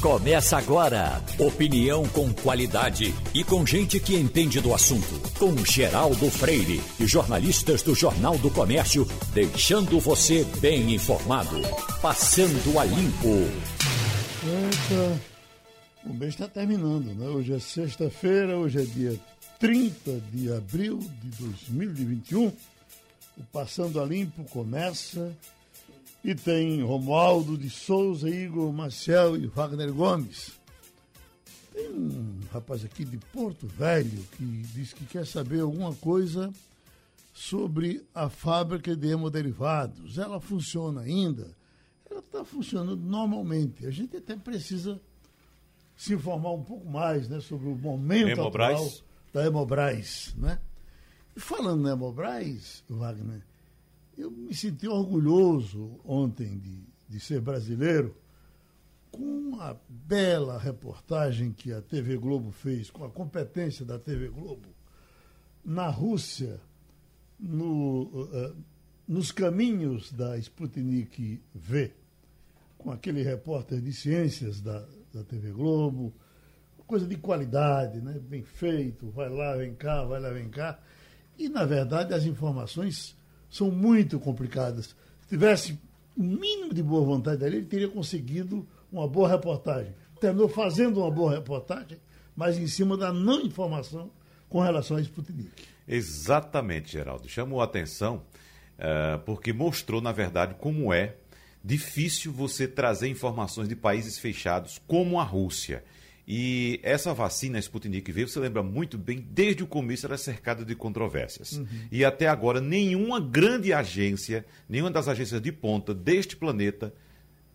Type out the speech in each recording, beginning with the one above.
Começa agora. Opinião com qualidade e com gente que entende do assunto. Com Geraldo Freire e jornalistas do Jornal do Comércio, deixando você bem informado. Passando a limpo. Eita, o mês está terminando, né? Hoje é sexta-feira, hoje é dia 30 de abril de 2021. O Passando a Limpo começa e tem Romualdo de Souza, Igor Marcel e Wagner Gomes. Tem um rapaz aqui de Porto Velho que diz que quer saber alguma coisa sobre a fábrica de hemoderivados. Ela funciona ainda? Ela está funcionando normalmente. A gente até precisa se informar um pouco mais né, sobre o momento Hemobras. atual da Hemobras. Né? E falando na Hemobras, Wagner, eu me senti orgulhoso ontem de, de ser brasileiro com a bela reportagem que a TV Globo fez, com a competência da TV Globo, na Rússia, no, eh, nos caminhos da Sputnik V, com aquele repórter de ciências da, da TV Globo, coisa de qualidade, né? bem feito, vai lá, vem cá, vai lá, vem cá. E, na verdade, as informações são muito complicadas. Se tivesse o um mínimo de boa vontade dele, ele teria conseguido uma boa reportagem. Terminou fazendo uma boa reportagem, mas em cima da não informação com relação à Sputnik. Exatamente, Geraldo. Chamou a atenção uh, porque mostrou, na verdade, como é difícil você trazer informações de países fechados como a Rússia. E essa vacina Sputnik V, você lembra muito bem, desde o começo era cercada de controvérsias. Uhum. E até agora, nenhuma grande agência, nenhuma das agências de ponta deste planeta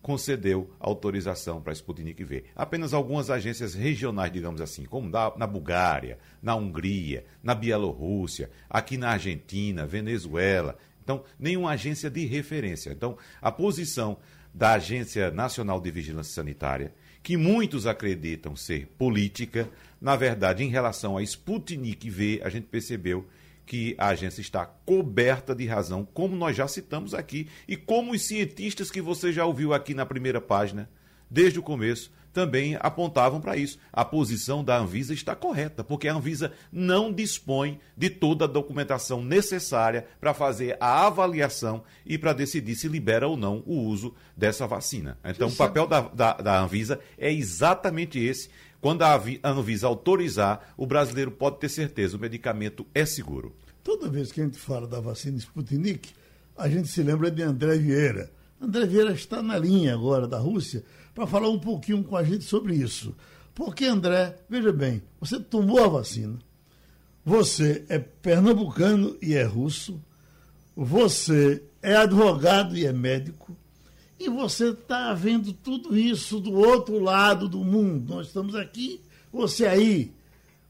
concedeu autorização para a Sputnik V. Apenas algumas agências regionais, digamos assim, como na, na Bulgária, na Hungria, na Bielorrússia, aqui na Argentina, Venezuela. Então, nenhuma agência de referência. Então, a posição da Agência Nacional de Vigilância Sanitária que muitos acreditam ser política, na verdade, em relação a Sputnik V, a gente percebeu que a agência está coberta de razão, como nós já citamos aqui, e como os cientistas que você já ouviu aqui na primeira página, desde o começo, também apontavam para isso. A posição da Anvisa está correta, porque a Anvisa não dispõe de toda a documentação necessária para fazer a avaliação e para decidir se libera ou não o uso dessa vacina. Então, o papel da, da, da Anvisa é exatamente esse. Quando a Anvisa autorizar, o brasileiro pode ter certeza, o medicamento é seguro. Toda vez que a gente fala da vacina Sputnik, a gente se lembra de André Vieira. André Vieira está na linha agora da Rússia para falar um pouquinho com a gente sobre isso. Porque, André, veja bem, você tomou a vacina, você é pernambucano e é russo, você é advogado e é médico, e você está vendo tudo isso do outro lado do mundo. Nós estamos aqui, você aí,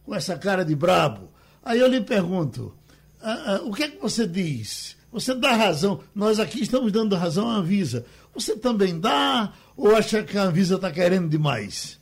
com essa cara de brabo. Aí eu lhe pergunto, ah, ah, o que é que você diz? Você dá razão, nós aqui estamos dando razão à Anvisa. Você também dá ou acha que a Anvisa está querendo demais?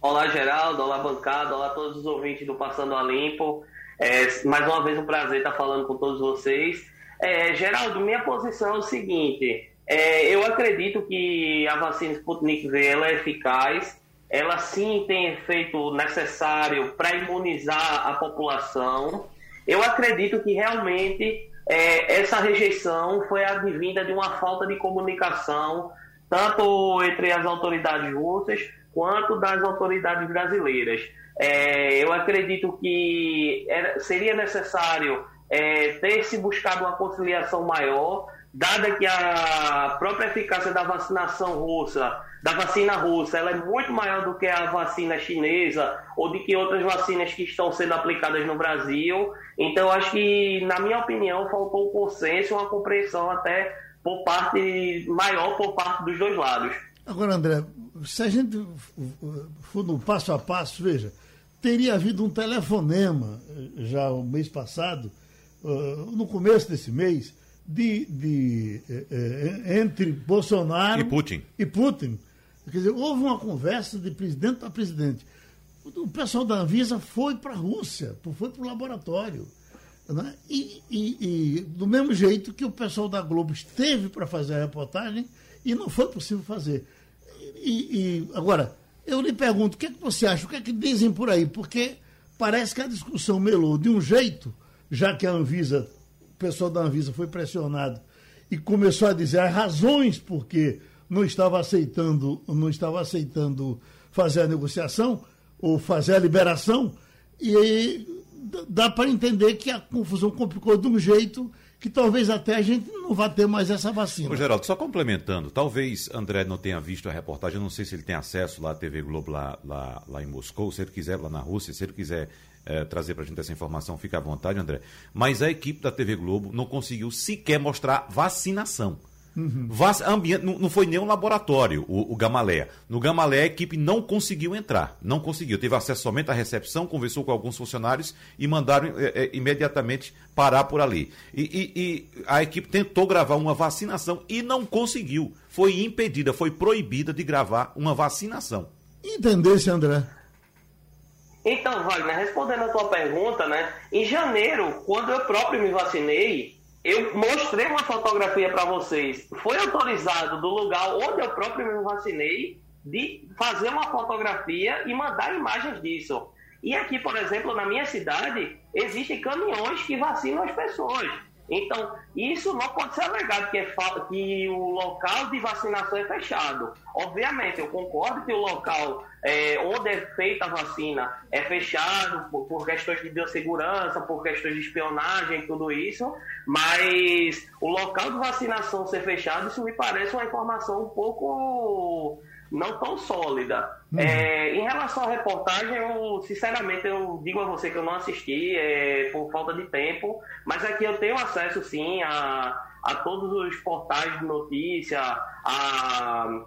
Olá, Geraldo. Olá, bancada. Olá, todos os ouvintes do Passando a Limpo. É, mais uma vez, um prazer estar falando com todos vocês. É, Geraldo, minha posição é o seguinte: é, eu acredito que a vacina Sputnik V é eficaz. Ela sim tem efeito necessário para imunizar a população. Eu acredito que realmente é, essa rejeição foi advinda de uma falta de comunicação tanto entre as autoridades russas quanto das autoridades brasileiras. É, eu acredito que era, seria necessário é, ter se buscado uma conciliação maior, dada que a própria eficácia da vacinação russa, da vacina russa, ela é muito maior do que a vacina chinesa ou de que outras vacinas que estão sendo aplicadas no Brasil. Então, acho que, na minha opinião, faltou um consenso, uma compreensão até por parte maior por parte dos dois lados. Agora, André, se a gente for no passo a passo, veja, teria havido um telefonema eh, já o mês passado, uh, no começo desse mês, de, de uh, entre Bolsonaro e Putin. e Putin. Quer dizer, houve uma conversa de presidente para presidente. O pessoal da Anvisa foi para a Rússia, foi para o laboratório. Né? E, e, e, do mesmo jeito que o pessoal da Globo esteve para fazer a reportagem e não foi possível fazer. e, e, agora, eu lhe pergunto, o que, é que você acha? O que é que dizem por aí? Porque parece que a discussão melou de um jeito, já que a Anvisa, o pessoal da Anvisa foi pressionado e começou a dizer as razões por que não estava aceitando, não estava aceitando fazer a negociação ou fazer a liberação, e dá para entender que a confusão complicou de um jeito que talvez até a gente não vá ter mais essa vacina. Ô, Geraldo, só complementando, talvez André não tenha visto a reportagem, não sei se ele tem acesso lá à TV Globo lá, lá, lá em Moscou, se ele quiser lá na Rússia, se ele quiser é, trazer para a gente essa informação, fica à vontade, André. Mas a equipe da TV Globo não conseguiu sequer mostrar vacinação. Uhum. Ambiente, não, não, foi nem um laboratório, o, o Gamaleia. No Gamaleia, a equipe não conseguiu entrar. Não conseguiu. Teve acesso somente à recepção, conversou com alguns funcionários e mandaram é, é, imediatamente parar por ali. E, e, e, a equipe tentou gravar uma vacinação e não conseguiu. Foi impedida, foi proibida de gravar uma vacinação. Entendesse, André? Então, Wagner, respondendo a tua pergunta, né? Em janeiro, quando eu próprio me vacinei, eu mostrei uma fotografia para vocês. Foi autorizado do lugar onde eu próprio me vacinei de fazer uma fotografia e mandar imagens disso. E aqui, por exemplo, na minha cidade, existem caminhões que vacinam as pessoas. Então, isso não pode ser alegado que, é que o local de vacinação é fechado. Obviamente, eu concordo que o local é, onde é feita a vacina é fechado por, por, questões de biossegurança, por questões de espionagem, tudo isso, mas o local de vacinação ser fechado, isso me parece uma informação um pouco não tão sólida. Uhum. É, em relação à reportagem, eu sinceramente eu digo a você que eu não assisti é, por falta de tempo, mas aqui eu tenho acesso sim a, a todos os portais de notícia, a,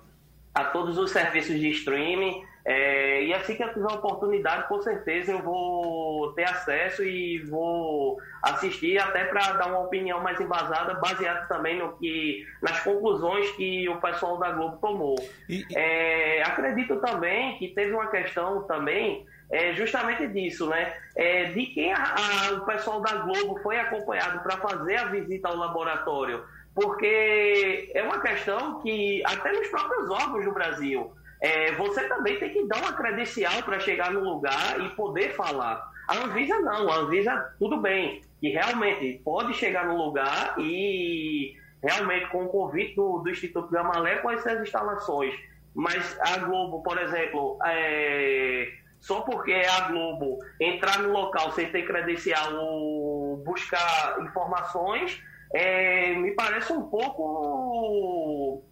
a todos os serviços de streaming. É, e assim que eu tiver a oportunidade, com certeza eu vou ter acesso e vou assistir até para dar uma opinião mais embasada, baseado também no que nas conclusões que o pessoal da Globo tomou. E, é, acredito também que teve uma questão também é, justamente disso, né? É, de quem a, a, o pessoal da Globo foi acompanhado para fazer a visita ao laboratório, porque é uma questão que até nos próprios órgãos do Brasil é, você também tem que dar uma credencial para chegar no lugar e poder falar. A Anvisa não, a Anvisa tudo bem, que realmente pode chegar no lugar e realmente com o convite do, do Instituto Gamalé com essas instalações. Mas a Globo, por exemplo, é, só porque a Globo entrar no local sem ter credencial ou buscar informações, é, me parece um pouco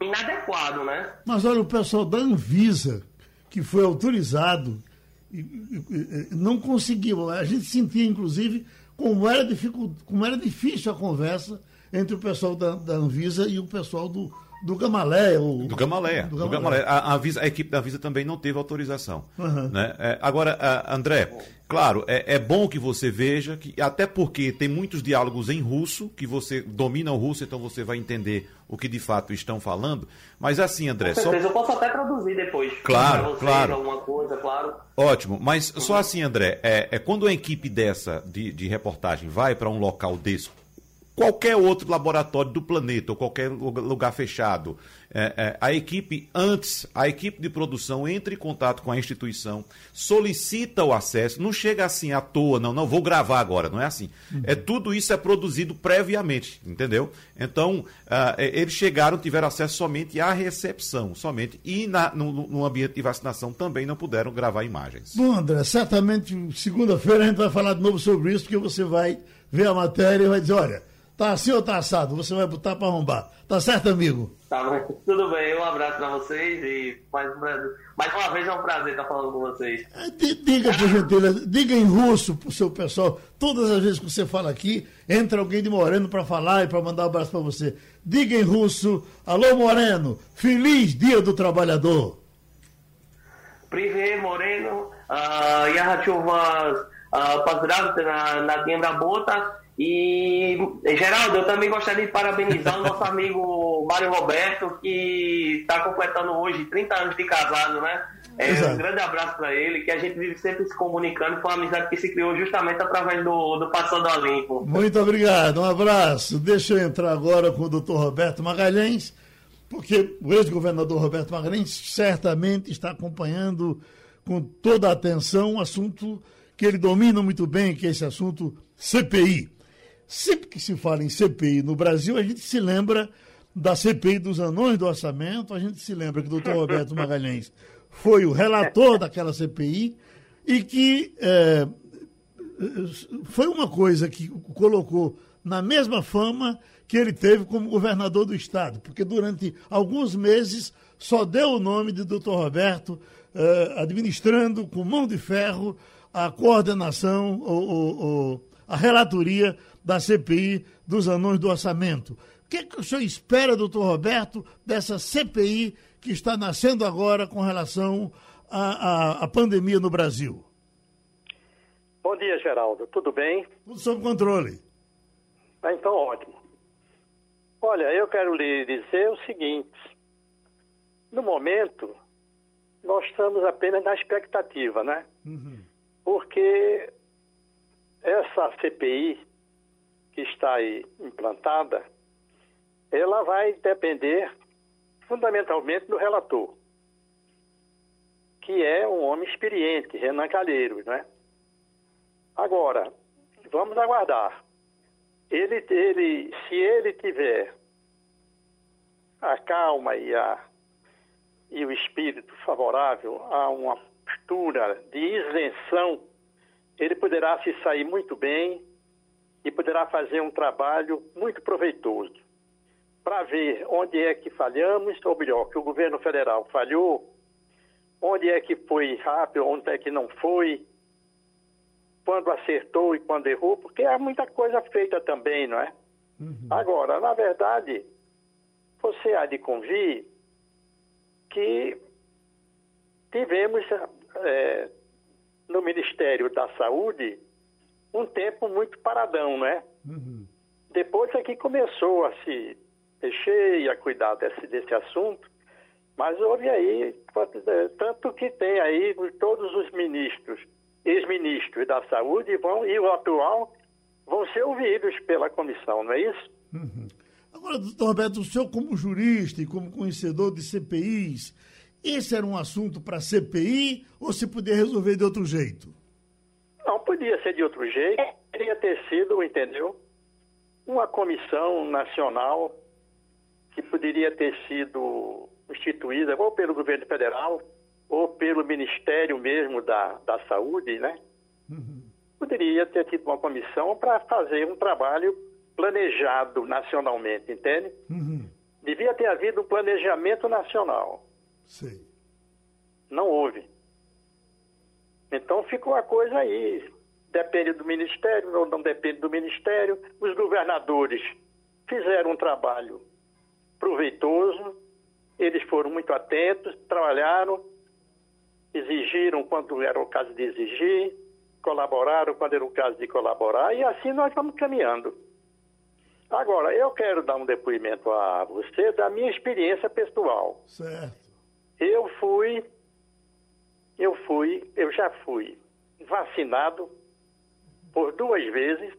inadequado, né? Mas olha, o pessoal da Anvisa, que foi autorizado, não conseguiu. A gente sentia, inclusive, como era, dificult... como era difícil a conversa entre o pessoal da, da Anvisa e o pessoal do, do Gamaleia. O... Do Gamaleia. Do Gamaleia. Do Gamaleia. A, a, a, equipe da Avisa também não teve autorização. Uhum. Né? É, agora, André, claro, é, é, bom que você veja, que até porque tem muitos diálogos em russo, que você domina o russo, então você vai entender o que de fato estão falando. Mas assim, André. Com certeza, só... eu posso até traduzir depois. Claro, vocês, claro. Alguma coisa, claro. Ótimo, mas uhum. só assim, André, é, é quando uma equipe dessa de, de reportagem vai para um local desse qualquer outro laboratório do planeta ou qualquer lugar fechado. É, é, a equipe, antes, a equipe de produção entra em contato com a instituição, solicita o acesso, não chega assim à toa, não, não, vou gravar agora, não é assim. Uhum. É, tudo isso é produzido previamente, entendeu? Então, uh, eles chegaram, tiveram acesso somente à recepção, somente, e na, no, no ambiente de vacinação também não puderam gravar imagens. Bom, André, certamente segunda-feira a gente vai falar de novo sobre isso, porque você vai ver a matéria e vai dizer, olha Tá assim ou tá assado? Você vai botar para arrombar. Tá certo, amigo? Tá bom. Tudo bem. Um abraço para vocês e mais, mais uma vez é um prazer estar falando com vocês. É, diga, por gentileza, diga em russo pro seu pessoal. Todas as vezes que você fala aqui, entra alguém de Moreno para falar e para mandar um abraço para você. Diga em russo, alô Moreno, feliz dia do trabalhador. Privé Moreno, я хочу вас поздравить на, на День работы. E, Geraldo, eu também gostaria de parabenizar o nosso amigo Mário Roberto, que está completando hoje 30 anos de casado, né? É, um grande abraço para ele, que a gente vive sempre se comunicando, foi uma amizade que se criou justamente através do, do Passando a Limpo. Muito obrigado, um abraço. Deixa eu entrar agora com o doutor Roberto Magalhães, porque o ex-governador Roberto Magalhães certamente está acompanhando com toda a atenção um assunto que ele domina muito bem, que é esse assunto CPI. Sempre que se fala em CPI no Brasil, a gente se lembra da CPI dos anões do orçamento, a gente se lembra que o doutor Roberto Magalhães foi o relator daquela CPI e que é, foi uma coisa que colocou na mesma fama que ele teve como governador do estado, porque durante alguns meses só deu o nome de doutor Roberto eh, administrando com mão de ferro a coordenação ou, ou, ou, a relatoria da CPI dos anões do orçamento. O que, é que o senhor espera, doutor Roberto, dessa CPI que está nascendo agora com relação à, à, à pandemia no Brasil? Bom dia, Geraldo. Tudo bem? Tudo sob controle. Ah, então, ótimo. Olha, eu quero lhe dizer o seguinte: no momento, nós estamos apenas na expectativa, né? Uhum. Porque essa CPI que está aí implantada, ela vai depender fundamentalmente do relator, que é um homem experiente, Renan Calheiros, né? Agora, vamos aguardar. Ele, ele, se ele tiver a calma e, a, e o espírito favorável a uma postura de isenção, ele poderá se sair muito bem e poderá fazer um trabalho muito proveitoso para ver onde é que falhamos, ou melhor, que o governo federal falhou, onde é que foi rápido, onde é que não foi, quando acertou e quando errou, porque há muita coisa feita também, não é? Uhum. Agora, na verdade, você há de convir que tivemos é, no Ministério da Saúde um tempo muito paradão, né? Uhum. Depois é que começou a se mexer e a cuidar desse, desse assunto, mas houve aí, tanto que tem aí todos os ministros, ex-ministros da saúde vão, e o atual vão ser ouvidos pela comissão, não é isso? Uhum. Agora, doutor Roberto, o senhor como jurista e como conhecedor de CPIs, esse era um assunto para CPI ou se podia resolver de outro jeito? Podia ser de outro jeito. Poderia ter sido, entendeu? Uma comissão nacional que poderia ter sido instituída ou pelo governo federal ou pelo Ministério mesmo da, da Saúde, né? Uhum. Poderia ter tido uma comissão para fazer um trabalho planejado nacionalmente, entende? Uhum. Devia ter havido um planejamento nacional. Sim. Não houve. Então ficou a coisa aí. Depende do Ministério ou não depende do Ministério. Os governadores fizeram um trabalho proveitoso, eles foram muito atentos, trabalharam, exigiram quando era o caso de exigir, colaboraram quando era o caso de colaborar, e assim nós vamos caminhando. Agora, eu quero dar um depoimento a você da minha experiência pessoal. Certo. Eu fui, eu fui, eu já fui vacinado por duas vezes,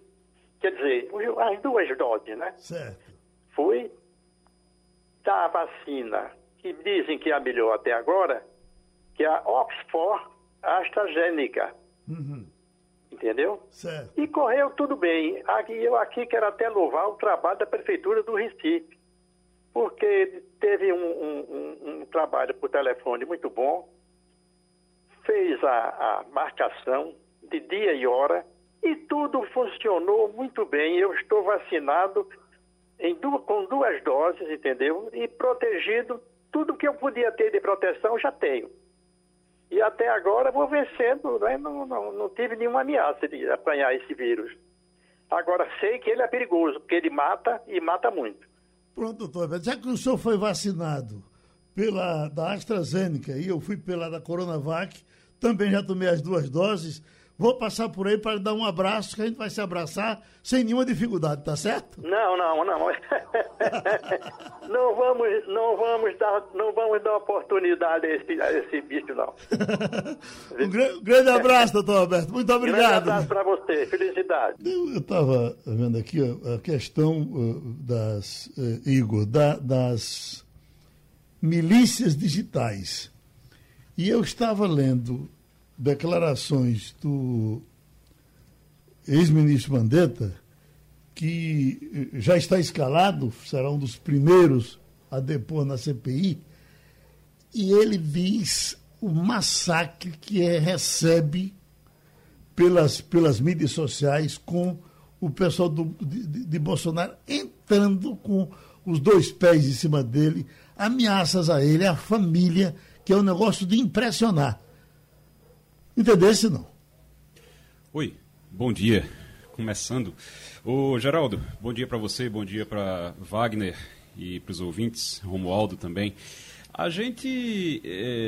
quer dizer, as duas doses, né? Certo. Fui da vacina, que dizem que é a melhor até agora, que é a Oxford AstraZeneca. Uhum. Entendeu? Certo. E correu tudo bem. Aqui, eu aqui quero até louvar o trabalho da Prefeitura do Recife, porque teve um, um, um, um trabalho por telefone muito bom, fez a, a marcação de dia e hora e tudo funcionou muito bem. Eu estou vacinado duas, com duas doses, entendeu? E protegido, tudo que eu podia ter de proteção já tenho. E até agora vou vencendo, né? não, não, não tive nenhuma ameaça de apanhar esse vírus. Agora sei que ele é perigoso, porque ele mata e mata muito. Pronto, doutor, já que o senhor foi vacinado pela da AstraZeneca e eu fui pela da Coronavac, também já tomei as duas doses, Vou passar por aí para dar um abraço, que a gente vai se abraçar sem nenhuma dificuldade, tá certo? Não, não, não. não vamos, não vamos dar, não vamos dar oportunidade a esse, a esse bicho, não. um grande abraço, doutor Roberto. Muito obrigado. Um grande abraço para você. Felicidade. Eu estava vendo aqui a questão das, uh, Igor, da, das milícias digitais. E eu estava lendo declarações do ex-ministro Mandetta, que já está escalado, será um dos primeiros a depor na CPI, e ele diz o massacre que é, recebe pelas, pelas mídias sociais com o pessoal do, de, de Bolsonaro entrando com os dois pés em cima dele, ameaças a ele, a família, que é um negócio de impressionar. Entendesse não? Oi, bom dia. Começando. Ô Geraldo, bom dia para você, bom dia para Wagner e para os ouvintes, Romualdo também. A gente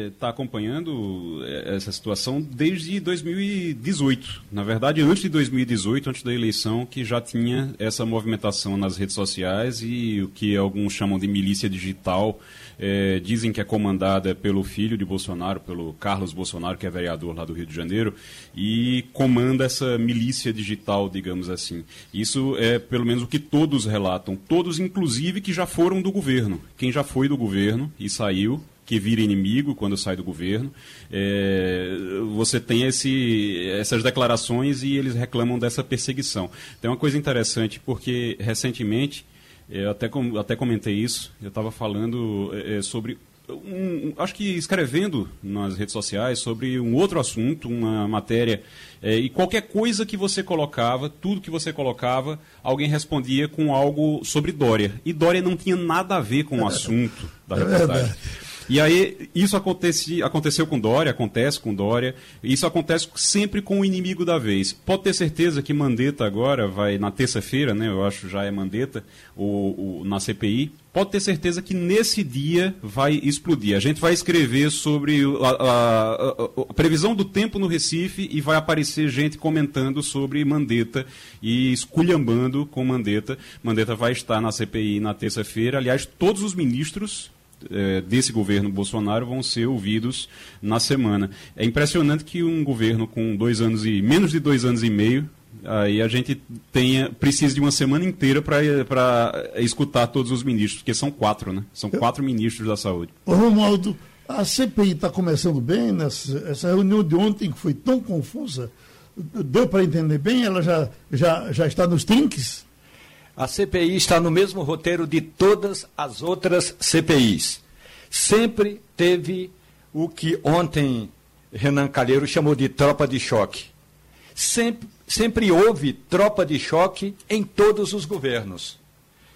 está eh, acompanhando eh, essa situação desde 2018. Na verdade, antes de 2018, antes da eleição, que já tinha essa movimentação nas redes sociais e o que alguns chamam de milícia digital é, dizem que é comandada pelo filho de Bolsonaro, pelo Carlos Bolsonaro, que é vereador lá do Rio de Janeiro, e comanda essa milícia digital, digamos assim. Isso é pelo menos o que todos relatam, todos inclusive que já foram do governo. Quem já foi do governo e saiu, que vira inimigo quando sai do governo. É, você tem esse, essas declarações e eles reclamam dessa perseguição. Tem uma coisa interessante, porque recentemente eu até, até comentei isso, eu estava falando é, sobre. Um, acho que escrevendo nas redes sociais sobre um outro assunto, uma matéria, é, e qualquer coisa que você colocava, tudo que você colocava, alguém respondia com algo sobre Dória. E Dória não tinha nada a ver com o assunto da é reportagem. E aí, isso acontece, aconteceu com Dória, acontece com Dória, isso acontece sempre com o inimigo da vez. Pode ter certeza que Mandetta agora vai, na terça-feira, né, eu acho já é Mandetta, o, o, na CPI, pode ter certeza que nesse dia vai explodir. A gente vai escrever sobre a, a, a, a, previsão do tempo no Recife e vai aparecer gente comentando sobre Mandetta e esculhambando com Mandetta. Mandetta vai estar na CPI na terça-feira. Aliás, todos os ministros é, desse governo Bolsonaro vão ser ouvidos na semana. É impressionante que um governo com dois anos e menos de dois anos e meio aí a gente tenha precisa de uma semana inteira para escutar todos os ministros, porque são quatro, né? São quatro ministros da saúde. Ô Romualdo, a CPI está começando bem, nessa, essa reunião de ontem que foi tão confusa, deu para entender bem? Ela já, já, já está nos trinques? A CPI está no mesmo roteiro de todas as outras CPIs. Sempre teve o que ontem Renan Calheiro chamou de tropa de choque. Sempre, sempre houve tropa de choque em todos os governos.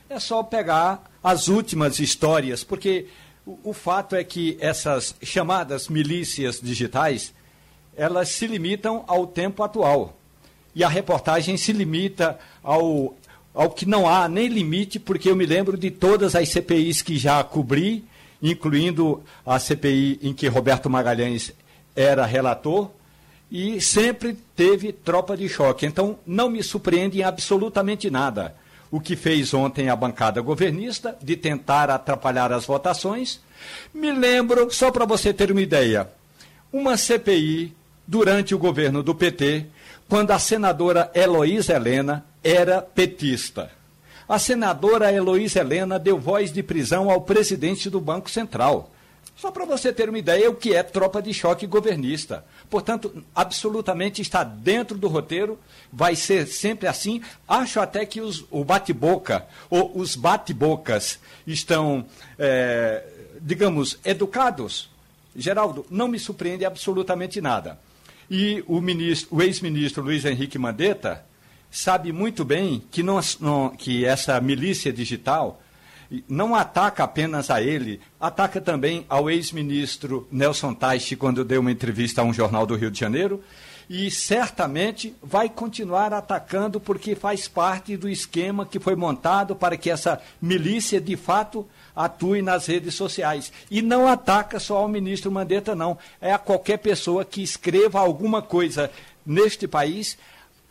É só pegar as últimas histórias, porque o, o fato é que essas chamadas milícias digitais, elas se limitam ao tempo atual. E a reportagem se limita ao ao que não há nem limite, porque eu me lembro de todas as CPIs que já cobri, incluindo a CPI em que Roberto Magalhães era relator, e sempre teve tropa de choque. Então, não me surpreende em absolutamente nada o que fez ontem a bancada governista de tentar atrapalhar as votações. Me lembro, só para você ter uma ideia, uma CPI durante o governo do PT, quando a senadora Heloísa Helena era petista. A senadora Heloísa Helena deu voz de prisão ao presidente do Banco Central. Só para você ter uma ideia o que é tropa de choque governista. Portanto, absolutamente está dentro do roteiro, vai ser sempre assim. Acho até que os, o bate-boca, ou os bate-bocas, estão, é, digamos, educados. Geraldo, não me surpreende absolutamente nada. E o, o ex-ministro Luiz Henrique Mandetta sabe muito bem que, não, não, que essa milícia digital não ataca apenas a ele, ataca também ao ex-ministro Nelson Teich, quando deu uma entrevista a um jornal do Rio de Janeiro, e certamente vai continuar atacando porque faz parte do esquema que foi montado para que essa milícia de fato atue nas redes sociais. E não ataca só ao ministro Mandetta, não. É a qualquer pessoa que escreva alguma coisa neste país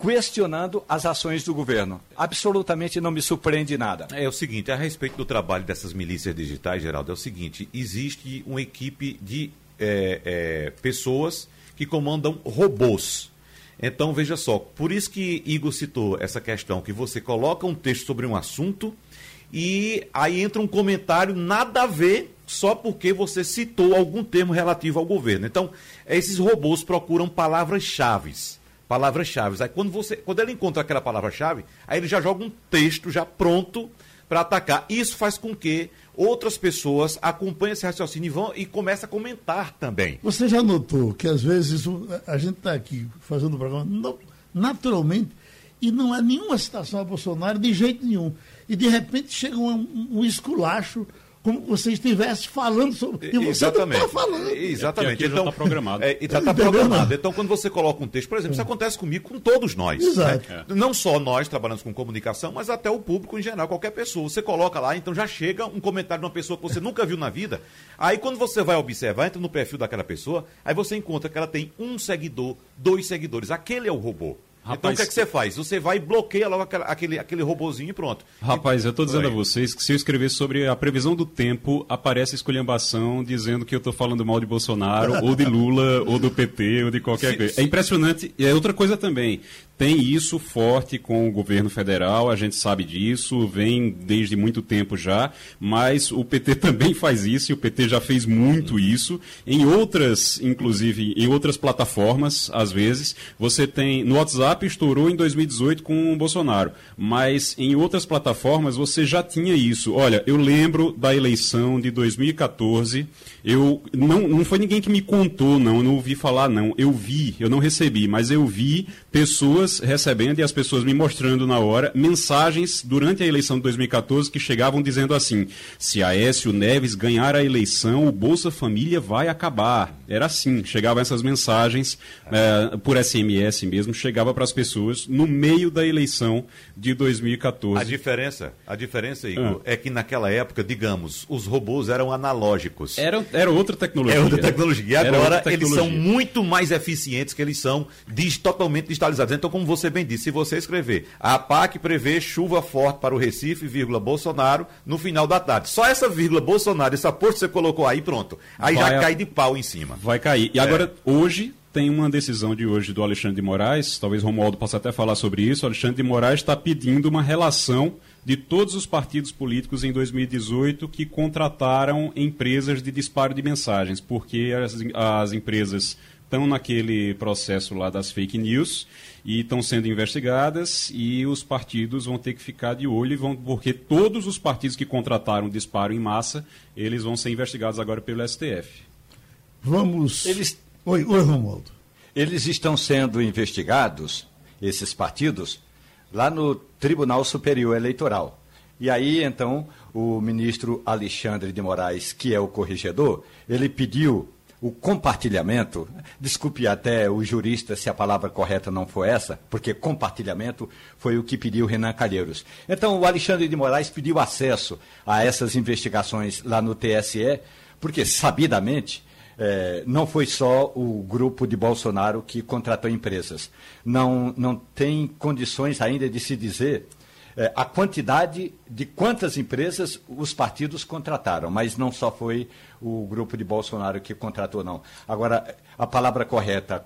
questionando as ações do governo. Absolutamente não me surpreende nada. É o seguinte, a respeito do trabalho dessas milícias digitais, Geraldo, é o seguinte: existe uma equipe de é, é, pessoas que comandam robôs. Então, veja só, por isso que Igor citou essa questão, que você coloca um texto sobre um assunto e aí entra um comentário nada a ver só porque você citou algum termo relativo ao governo. Então, esses robôs procuram palavras-chave. Palavras-chave. Aí quando você, quando ele encontra aquela palavra-chave, aí ele já joga um texto já pronto para atacar. Isso faz com que outras pessoas acompanhem esse raciocínio e, vão, e começam a comentar também. Você já notou que às vezes a gente está aqui fazendo o programa naturalmente e não há nenhuma citação a Bolsonaro de jeito nenhum. E de repente chega um, um esculacho como você estivesse falando sobre. E você Exatamente. não está falando. Exatamente. É então, já está programado. É, já está programado. Então, quando você coloca um texto, por exemplo, isso acontece comigo, com todos nós. Exato. Né? Não só nós trabalhamos com comunicação, mas até o público em geral, qualquer pessoa. Você coloca lá, então já chega um comentário de uma pessoa que você nunca viu na vida. Aí, quando você vai observar, entra no perfil daquela pessoa, aí você encontra que ela tem um seguidor, dois seguidores. Aquele é o robô. Rapaz, então o que é que você faz? Você vai e bloqueia logo aquele, aquele, robozinho e pronto. Rapaz, eu estou dizendo a vocês que se eu escrever sobre a previsão do tempo, aparece esculhambação dizendo que eu estou falando mal de Bolsonaro, ou de Lula, ou do PT, ou de qualquer coisa. É impressionante. E é outra coisa também. Tem isso forte com o governo federal, a gente sabe disso, vem desde muito tempo já, mas o PT também faz isso, e o PT já fez muito isso. Em outras, inclusive, em outras plataformas, às vezes, você tem. No WhatsApp estourou em 2018 com o Bolsonaro, mas em outras plataformas você já tinha isso. Olha, eu lembro da eleição de 2014, eu. Não, não foi ninguém que me contou, não, eu não ouvi falar, não. Eu vi, eu não recebi, mas eu vi pessoas pessoas recebendo e as pessoas me mostrando na hora mensagens durante a eleição de 2014 que chegavam dizendo assim: se Aécio Neves ganhar a eleição, o Bolsa Família vai acabar. Era assim, chegavam essas mensagens é, por SMS mesmo, chegava para as pessoas no meio da eleição de 2014. A diferença, a diferença, Igor, ah. é que naquela época, digamos, os robôs eram analógicos. Era, era outra tecnologia. É outra tecnologia. E agora tecnologia. eles são muito mais eficientes que eles são totalmente digitalizados. Então, como você bem disse, se você escrever a PAC prevê chuva forte para o Recife, vírgula, Bolsonaro, no final da tarde. Só essa vírgula Bolsonaro, essa posto que você colocou aí, pronto. Aí vai já a... cai de pau em cima. Vai cair. E é. agora, hoje, tem uma decisão de hoje do Alexandre de Moraes, talvez Romualdo possa até falar sobre isso. O Alexandre de Moraes está pedindo uma relação de todos os partidos políticos em 2018 que contrataram empresas de disparo de mensagens, porque as, as empresas estão naquele processo lá das fake news e estão sendo investigadas e os partidos vão ter que ficar de olho vão, porque todos os partidos que contrataram disparo em massa, eles vão ser investigados agora pelo STF. Vamos. Eles... Oi, oi, Romualdo. Eles estão sendo investigados, esses partidos, lá no Tribunal Superior Eleitoral. E aí, então, o ministro Alexandre de Moraes, que é o corregedor, ele pediu o compartilhamento, desculpe até o jurista se a palavra correta não for essa, porque compartilhamento foi o que pediu Renan Calheiros. Então, o Alexandre de Moraes pediu acesso a essas investigações lá no TSE, porque, sabidamente, é, não foi só o grupo de Bolsonaro que contratou empresas. Não, não tem condições ainda de se dizer é, a quantidade de quantas empresas os partidos contrataram, mas não só foi o grupo de Bolsonaro que contratou, não. Agora, a palavra correta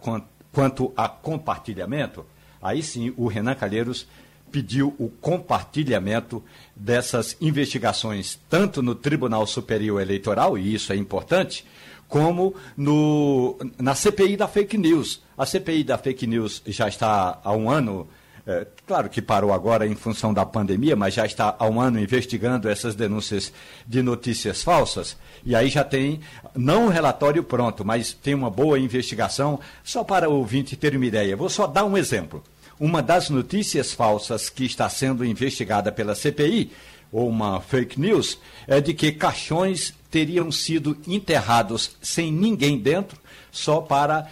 quanto a compartilhamento, aí sim o Renan Calheiros pediu o compartilhamento dessas investigações, tanto no Tribunal Superior Eleitoral, e isso é importante, como no, na CPI da fake news. A CPI da fake news já está há um ano é, claro que parou agora em função da pandemia, mas já está há um ano investigando essas denúncias de notícias falsas. E aí já tem, não um relatório pronto, mas tem uma boa investigação. Só para o ouvinte ter uma ideia, vou só dar um exemplo. Uma das notícias falsas que está sendo investigada pela CPI, ou uma fake news, é de que caixões teriam sido enterrados sem ninguém dentro só para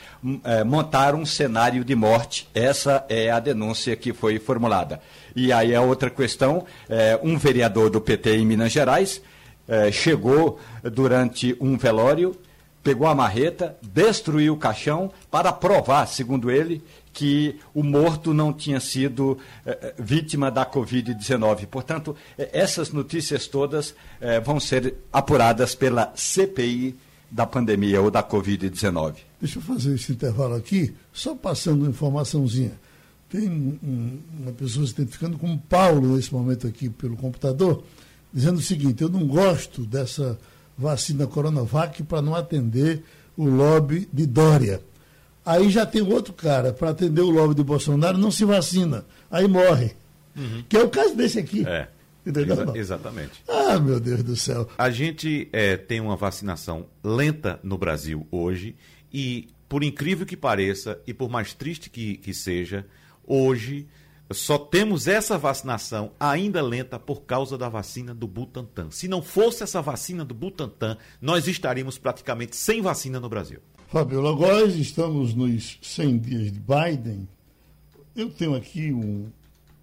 é, montar um cenário de morte. Essa é a denúncia que foi formulada. E aí a outra questão, é, um vereador do PT em Minas Gerais é, chegou durante um velório, pegou a marreta, destruiu o caixão para provar, segundo ele, que o morto não tinha sido vítima da Covid-19. Portanto, essas notícias todas vão ser apuradas pela CPI da pandemia ou da Covid-19. Deixa eu fazer esse intervalo aqui, só passando uma informaçãozinha. Tem um, uma pessoa se identificando como Paulo nesse momento aqui pelo computador, dizendo o seguinte: eu não gosto dessa vacina Coronavac para não atender o lobby de Dória. Aí já tem outro cara, para atender o lobby de Bolsonaro, não se vacina, aí morre. Uhum. Que é o caso desse aqui. É. Exa exatamente. Ah, meu Deus do céu. A gente é, tem uma vacinação lenta no Brasil hoje e, por incrível que pareça, e por mais triste que, que seja, hoje só temos essa vacinação ainda lenta por causa da vacina do Butantan. Se não fosse essa vacina do Butantan, nós estaríamos praticamente sem vacina no Brasil. Fabiola Góes, estamos nos 100 dias de Biden. Eu tenho aqui um,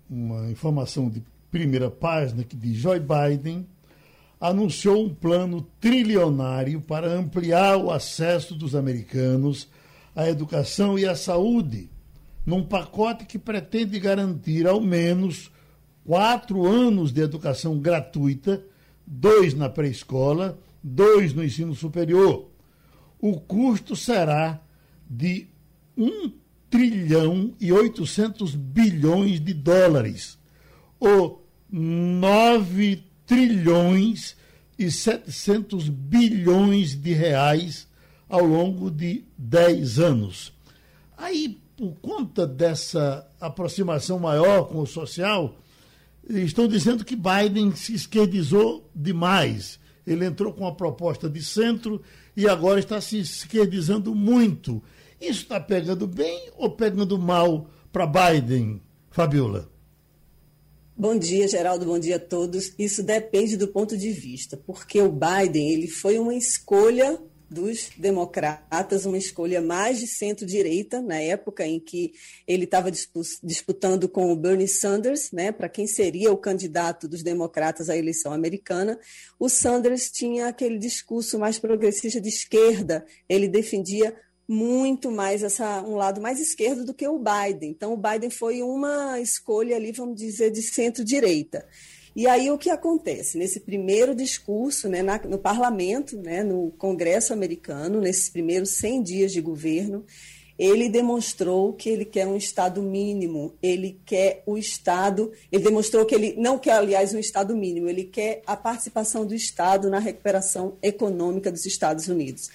uma informação de primeira página que diz Joe Biden anunciou um plano trilionário para ampliar o acesso dos americanos à educação e à saúde num pacote que pretende garantir ao menos quatro anos de educação gratuita, dois na pré-escola, dois no ensino superior. O custo será de 1 trilhão e 800 bilhões de dólares, ou 9 trilhões e 700 bilhões de reais ao longo de 10 anos. Aí por conta dessa aproximação maior com o social, estão dizendo que Biden se esquerdizou demais. Ele entrou com uma proposta de centro e agora está se esquerdizando muito. Isso está pegando bem ou pegando mal para Biden, Fabiola? Bom dia, Geraldo. Bom dia a todos. Isso depende do ponto de vista, porque o Biden ele foi uma escolha dos democratas, uma escolha mais de centro-direita, na época em que ele estava disputando com o Bernie Sanders, né, para quem seria o candidato dos democratas à eleição americana. O Sanders tinha aquele discurso mais progressista de esquerda, ele defendia muito mais essa um lado mais esquerdo do que o Biden. Então o Biden foi uma escolha ali, vamos dizer, de centro-direita. E aí o que acontece? Nesse primeiro discurso, né, na, no parlamento, né, no Congresso americano, nesses primeiros 100 dias de governo, ele demonstrou que ele quer um Estado mínimo, ele quer o Estado, ele demonstrou que ele não quer, aliás, um Estado mínimo, ele quer a participação do Estado na recuperação econômica dos Estados Unidos.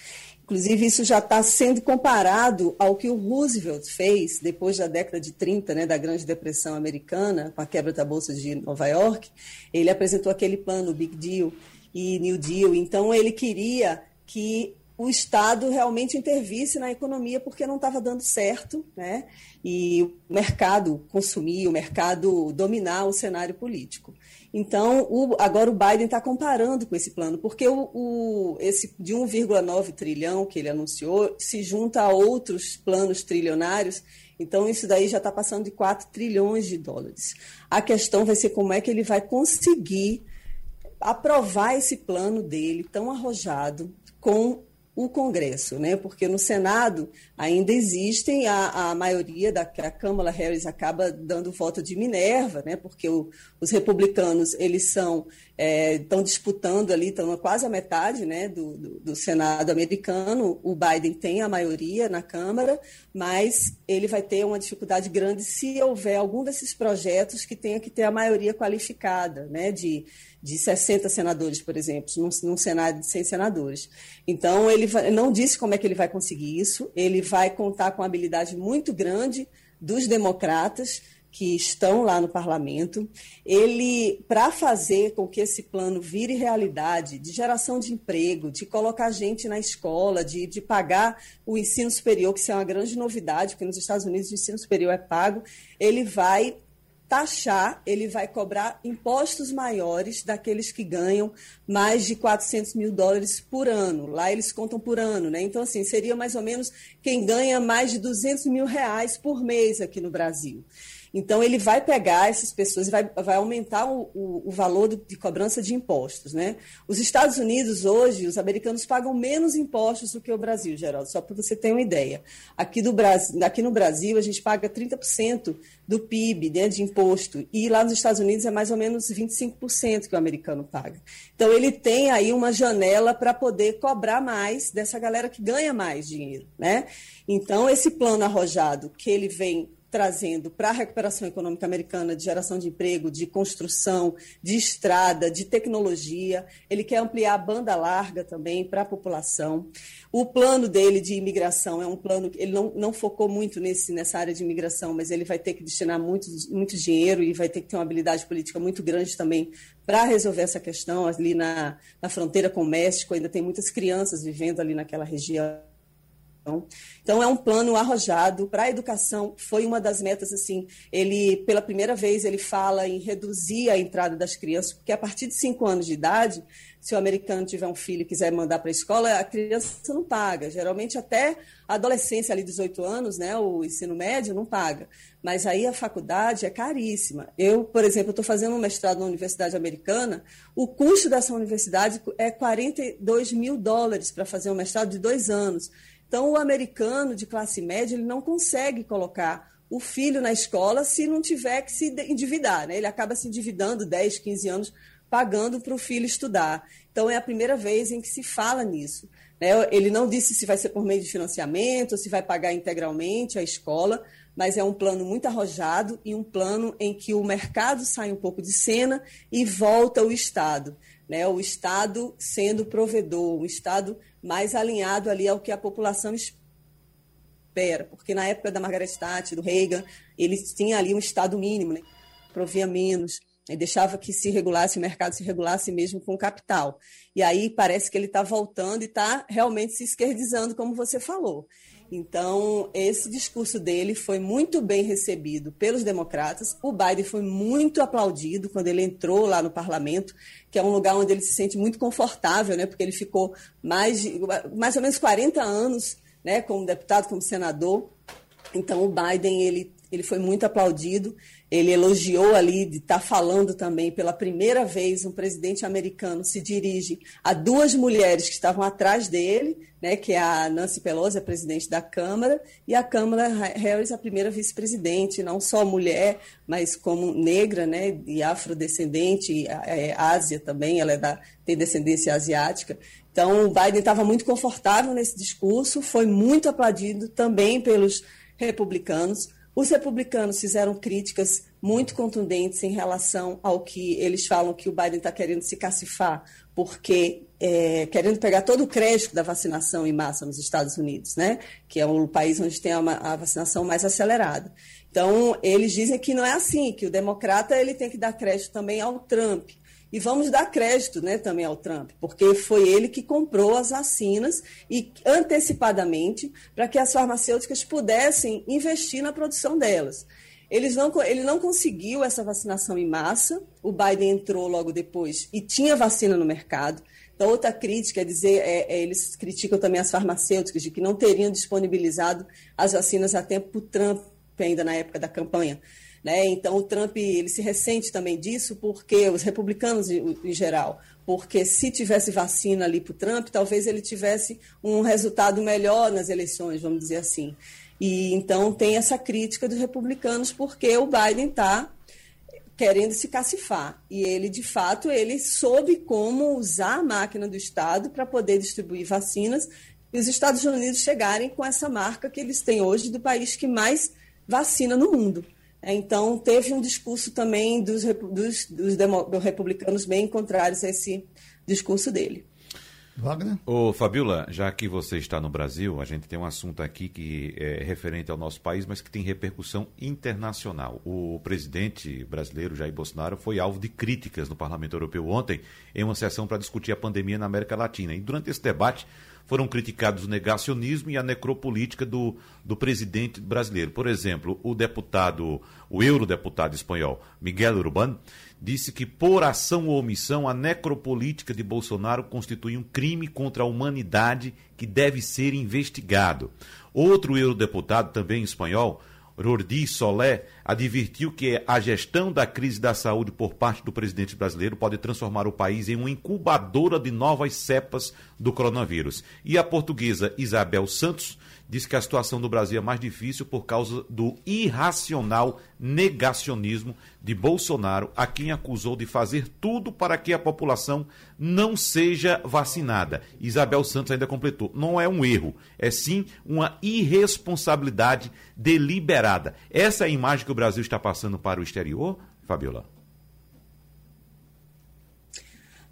Inclusive, isso já está sendo comparado ao que o Roosevelt fez depois da década de 30, né, da Grande Depressão Americana, com a quebra da Bolsa de Nova York. Ele apresentou aquele plano, Big Deal e New Deal. Então, ele queria que o Estado realmente intervisse na economia porque não estava dando certo, né? E o mercado consumir, o mercado dominar o cenário político. Então, o, agora o Biden está comparando com esse plano, porque o, o esse de 1,9 trilhão que ele anunciou se junta a outros planos trilionários. Então, isso daí já está passando de 4 trilhões de dólares. A questão vai ser como é que ele vai conseguir aprovar esse plano dele tão arrojado com o Congresso, né? porque no Senado ainda existem a, a maioria da a Câmara Harris acaba dando voto de Minerva, né? porque o, os republicanos eles são estão é, disputando ali, estão quase a metade né, do, do, do, Senado americano. O Biden tem a maioria na Câmara, mas ele vai ter uma dificuldade grande se houver algum desses projetos que tenha que ter a maioria qualificada, né, de, de 60 senadores, por exemplo, num, num Senado de 100 senadores. Então, ele vai, não disse como é que ele vai conseguir isso, ele vai contar com uma habilidade muito grande dos democratas que estão lá no parlamento. Ele, para fazer com que esse plano vire realidade, de geração de emprego, de colocar gente na escola, de, de pagar o ensino superior, que isso é uma grande novidade, porque nos Estados Unidos o ensino superior é pago, ele vai taxar, ele vai cobrar impostos maiores daqueles que ganham mais de 400 mil dólares por ano. Lá eles contam por ano, né? Então, assim, seria mais ou menos quem ganha mais de 200 mil reais por mês aqui no Brasil. Então, ele vai pegar essas pessoas e vai, vai aumentar o, o, o valor de cobrança de impostos. Né? Os Estados Unidos, hoje, os americanos pagam menos impostos do que o Brasil, Geraldo, só para você ter uma ideia. Aqui, do Brasil, aqui no Brasil, a gente paga 30% do PIB né, de imposto, e lá nos Estados Unidos é mais ou menos 25% que o americano paga. Então, ele tem aí uma janela para poder cobrar mais dessa galera que ganha mais dinheiro. Né? Então, esse plano arrojado que ele vem trazendo para a recuperação econômica americana de geração de emprego, de construção, de estrada, de tecnologia. Ele quer ampliar a banda larga também para a população. O plano dele de imigração é um plano que ele não, não focou muito nesse, nessa área de imigração, mas ele vai ter que destinar muito, muito dinheiro e vai ter que ter uma habilidade política muito grande também para resolver essa questão ali na, na fronteira com o México. Ainda tem muitas crianças vivendo ali naquela região. Então, é um plano arrojado para a educação. Foi uma das metas, assim, ele, pela primeira vez, ele fala em reduzir a entrada das crianças, porque a partir de cinco anos de idade, se o americano tiver um filho e quiser mandar para a escola, a criança não paga. Geralmente, até a adolescência, ali, 18 anos, né, o ensino médio, não paga. Mas aí a faculdade é caríssima. Eu, por exemplo, estou fazendo um mestrado na Universidade Americana, o custo dessa universidade é 42 mil dólares para fazer um mestrado de dois anos. Então, o americano de classe média ele não consegue colocar o filho na escola se não tiver que se endividar. Né? Ele acaba se endividando 10, 15 anos pagando para o filho estudar. Então, é a primeira vez em que se fala nisso. Né? Ele não disse se vai ser por meio de financiamento, se vai pagar integralmente a escola, mas é um plano muito arrojado e um plano em que o mercado sai um pouco de cena e volta o Estado. Né? O Estado sendo provedor, o Estado mais alinhado ali ao que a população espera, porque na época da Margaret Thatcher, do Reagan, eles tinham ali um estado mínimo, né? provia menos, e deixava que se regulasse, o mercado se regulasse mesmo com capital. E aí parece que ele está voltando e está realmente se esquerdizando, como você falou. Então, esse discurso dele foi muito bem recebido pelos democratas. O Biden foi muito aplaudido quando ele entrou lá no parlamento, que é um lugar onde ele se sente muito confortável, né? porque ele ficou mais, de, mais ou menos 40 anos né? como deputado, como senador. Então, o Biden ele, ele foi muito aplaudido. Ele elogiou ali de estar tá falando também pela primeira vez um presidente americano se dirige a duas mulheres que estavam atrás dele, né, que é a Nancy Pelosi, a presidente da Câmara, e a Câmara Harris, a primeira vice-presidente, não só mulher, mas como negra, né, e afrodescendente, é, Ásia também, ela é da, tem descendência asiática. Então, o Biden estava muito confortável nesse discurso, foi muito aplaudido também pelos republicanos. Os republicanos fizeram críticas muito contundentes em relação ao que eles falam que o Biden está querendo se cacifar, porque é, querendo pegar todo o crédito da vacinação em massa nos Estados Unidos, né? que é o país onde tem a, a vacinação mais acelerada. Então, eles dizem que não é assim, que o democrata ele tem que dar crédito também ao Trump. E vamos dar crédito né, também ao Trump, porque foi ele que comprou as vacinas e antecipadamente para que as farmacêuticas pudessem investir na produção delas. Eles não, ele não conseguiu essa vacinação em massa, o Biden entrou logo depois e tinha vacina no mercado. Então, outra crítica é dizer, é, é, eles criticam também as farmacêuticas de que não teriam disponibilizado as vacinas a tempo para o Trump, ainda na época da campanha. Né? Então, o Trump ele se ressente também disso, porque os republicanos em, geral, porque se tivesse vacina ali para o Trump, talvez ele tivesse um resultado melhor nas eleições, vamos dizer assim. E então tem essa crítica dos republicanos, porque o Biden está querendo se cacifar. E ele, de fato, ele soube como usar a máquina do Estado para poder distribuir vacinas e os Estados Unidos chegarem com essa marca que eles têm hoje do país que mais vacina no mundo. Então, teve um discurso também dos, dos, dos, dos republicanos bem contrários a esse discurso dele. Wagner? Ô, Fabiola, já que você está no Brasil, a gente tem um assunto aqui que é referente ao nosso país, mas que tem repercussão internacional. O presidente brasileiro, Jair Bolsonaro, foi alvo de críticas no Parlamento Europeu ontem, em uma sessão para discutir a pandemia na América Latina. E durante esse debate, foram criticados o negacionismo e a necropolítica do, do presidente brasileiro. Por exemplo, o deputado, o eurodeputado espanhol Miguel Urbán, disse que por ação ou omissão a necropolítica de Bolsonaro constitui um crime contra a humanidade que deve ser investigado. Outro eurodeputado, também espanhol, Rordi Solé advertiu que a gestão da crise da saúde por parte do presidente brasileiro pode transformar o país em uma incubadora de novas cepas do coronavírus. E a portuguesa Isabel Santos diz que a situação do Brasil é mais difícil por causa do irracional negacionismo de Bolsonaro, a quem acusou de fazer tudo para que a população não seja vacinada. Isabel Santos ainda completou: não é um erro, é sim uma irresponsabilidade deliberada. Essa é a imagem que o Brasil está passando para o exterior, Fabiola?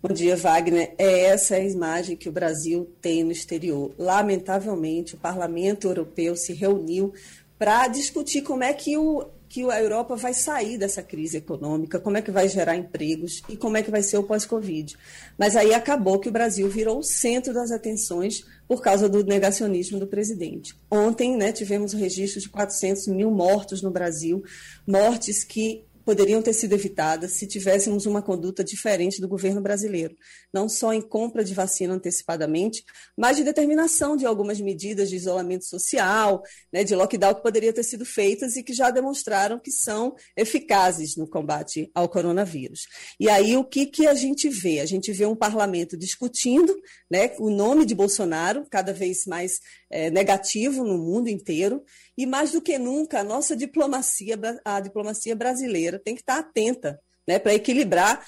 Bom dia, Wagner. É essa a imagem que o Brasil tem no exterior. Lamentavelmente, o Parlamento Europeu se reuniu para discutir como é que, o, que a Europa vai sair dessa crise econômica, como é que vai gerar empregos e como é que vai ser o pós-Covid. Mas aí acabou que o Brasil virou o centro das atenções por causa do negacionismo do presidente. Ontem né, tivemos o registro de 400 mil mortos no Brasil, mortes que poderiam ter sido evitadas se tivéssemos uma conduta diferente do governo brasileiro, não só em compra de vacina antecipadamente, mas de determinação de algumas medidas de isolamento social, né, de lockdown que poderiam ter sido feitas e que já demonstraram que são eficazes no combate ao coronavírus. E aí o que, que a gente vê? A gente vê um parlamento discutindo né, o nome de Bolsonaro, cada vez mais é, negativo no mundo inteiro, e mais do que nunca, a nossa diplomacia, a diplomacia brasileira tem que estar atenta né, para equilibrar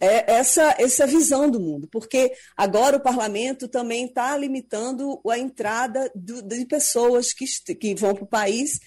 é, essa, essa visão do mundo, porque agora o parlamento também está limitando a entrada do, de pessoas que, que vão para o país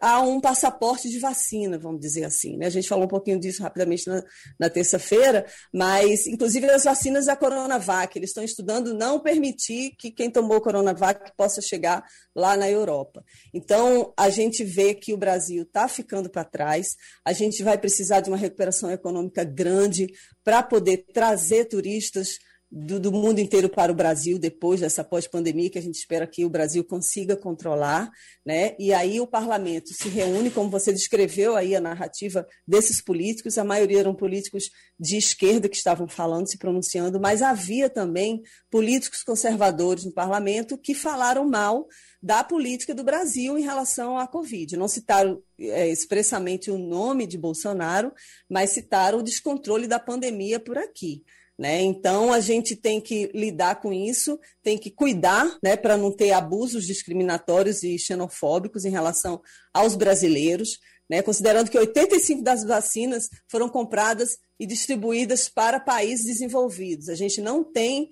a um passaporte de vacina, vamos dizer assim. Né? A gente falou um pouquinho disso rapidamente na, na terça-feira, mas, inclusive, as vacinas da Coronavac, eles estão estudando não permitir que quem tomou Coronavac possa chegar lá na Europa. Então, a gente vê que o Brasil está ficando para trás, a gente vai precisar de uma recuperação econômica grande para poder trazer turistas do, do, mundo inteiro para o Brasil depois dessa pós-pandemia que a gente espera que o Brasil consiga controlar, né? E aí o parlamento se reúne, como você descreveu aí a narrativa desses políticos, a maioria eram políticos de esquerda que estavam falando, se pronunciando, mas havia também políticos conservadores no parlamento que falaram mal da política do Brasil em relação à Covid. Não citaram é, expressamente o nome de Bolsonaro, mas citaram o descontrole da pandemia por aqui. Né? Então, a gente tem que lidar com isso, tem que cuidar né, para não ter abusos discriminatórios e xenofóbicos em relação aos brasileiros, né, considerando que 85% das vacinas foram compradas e distribuídas para países desenvolvidos. A gente não tem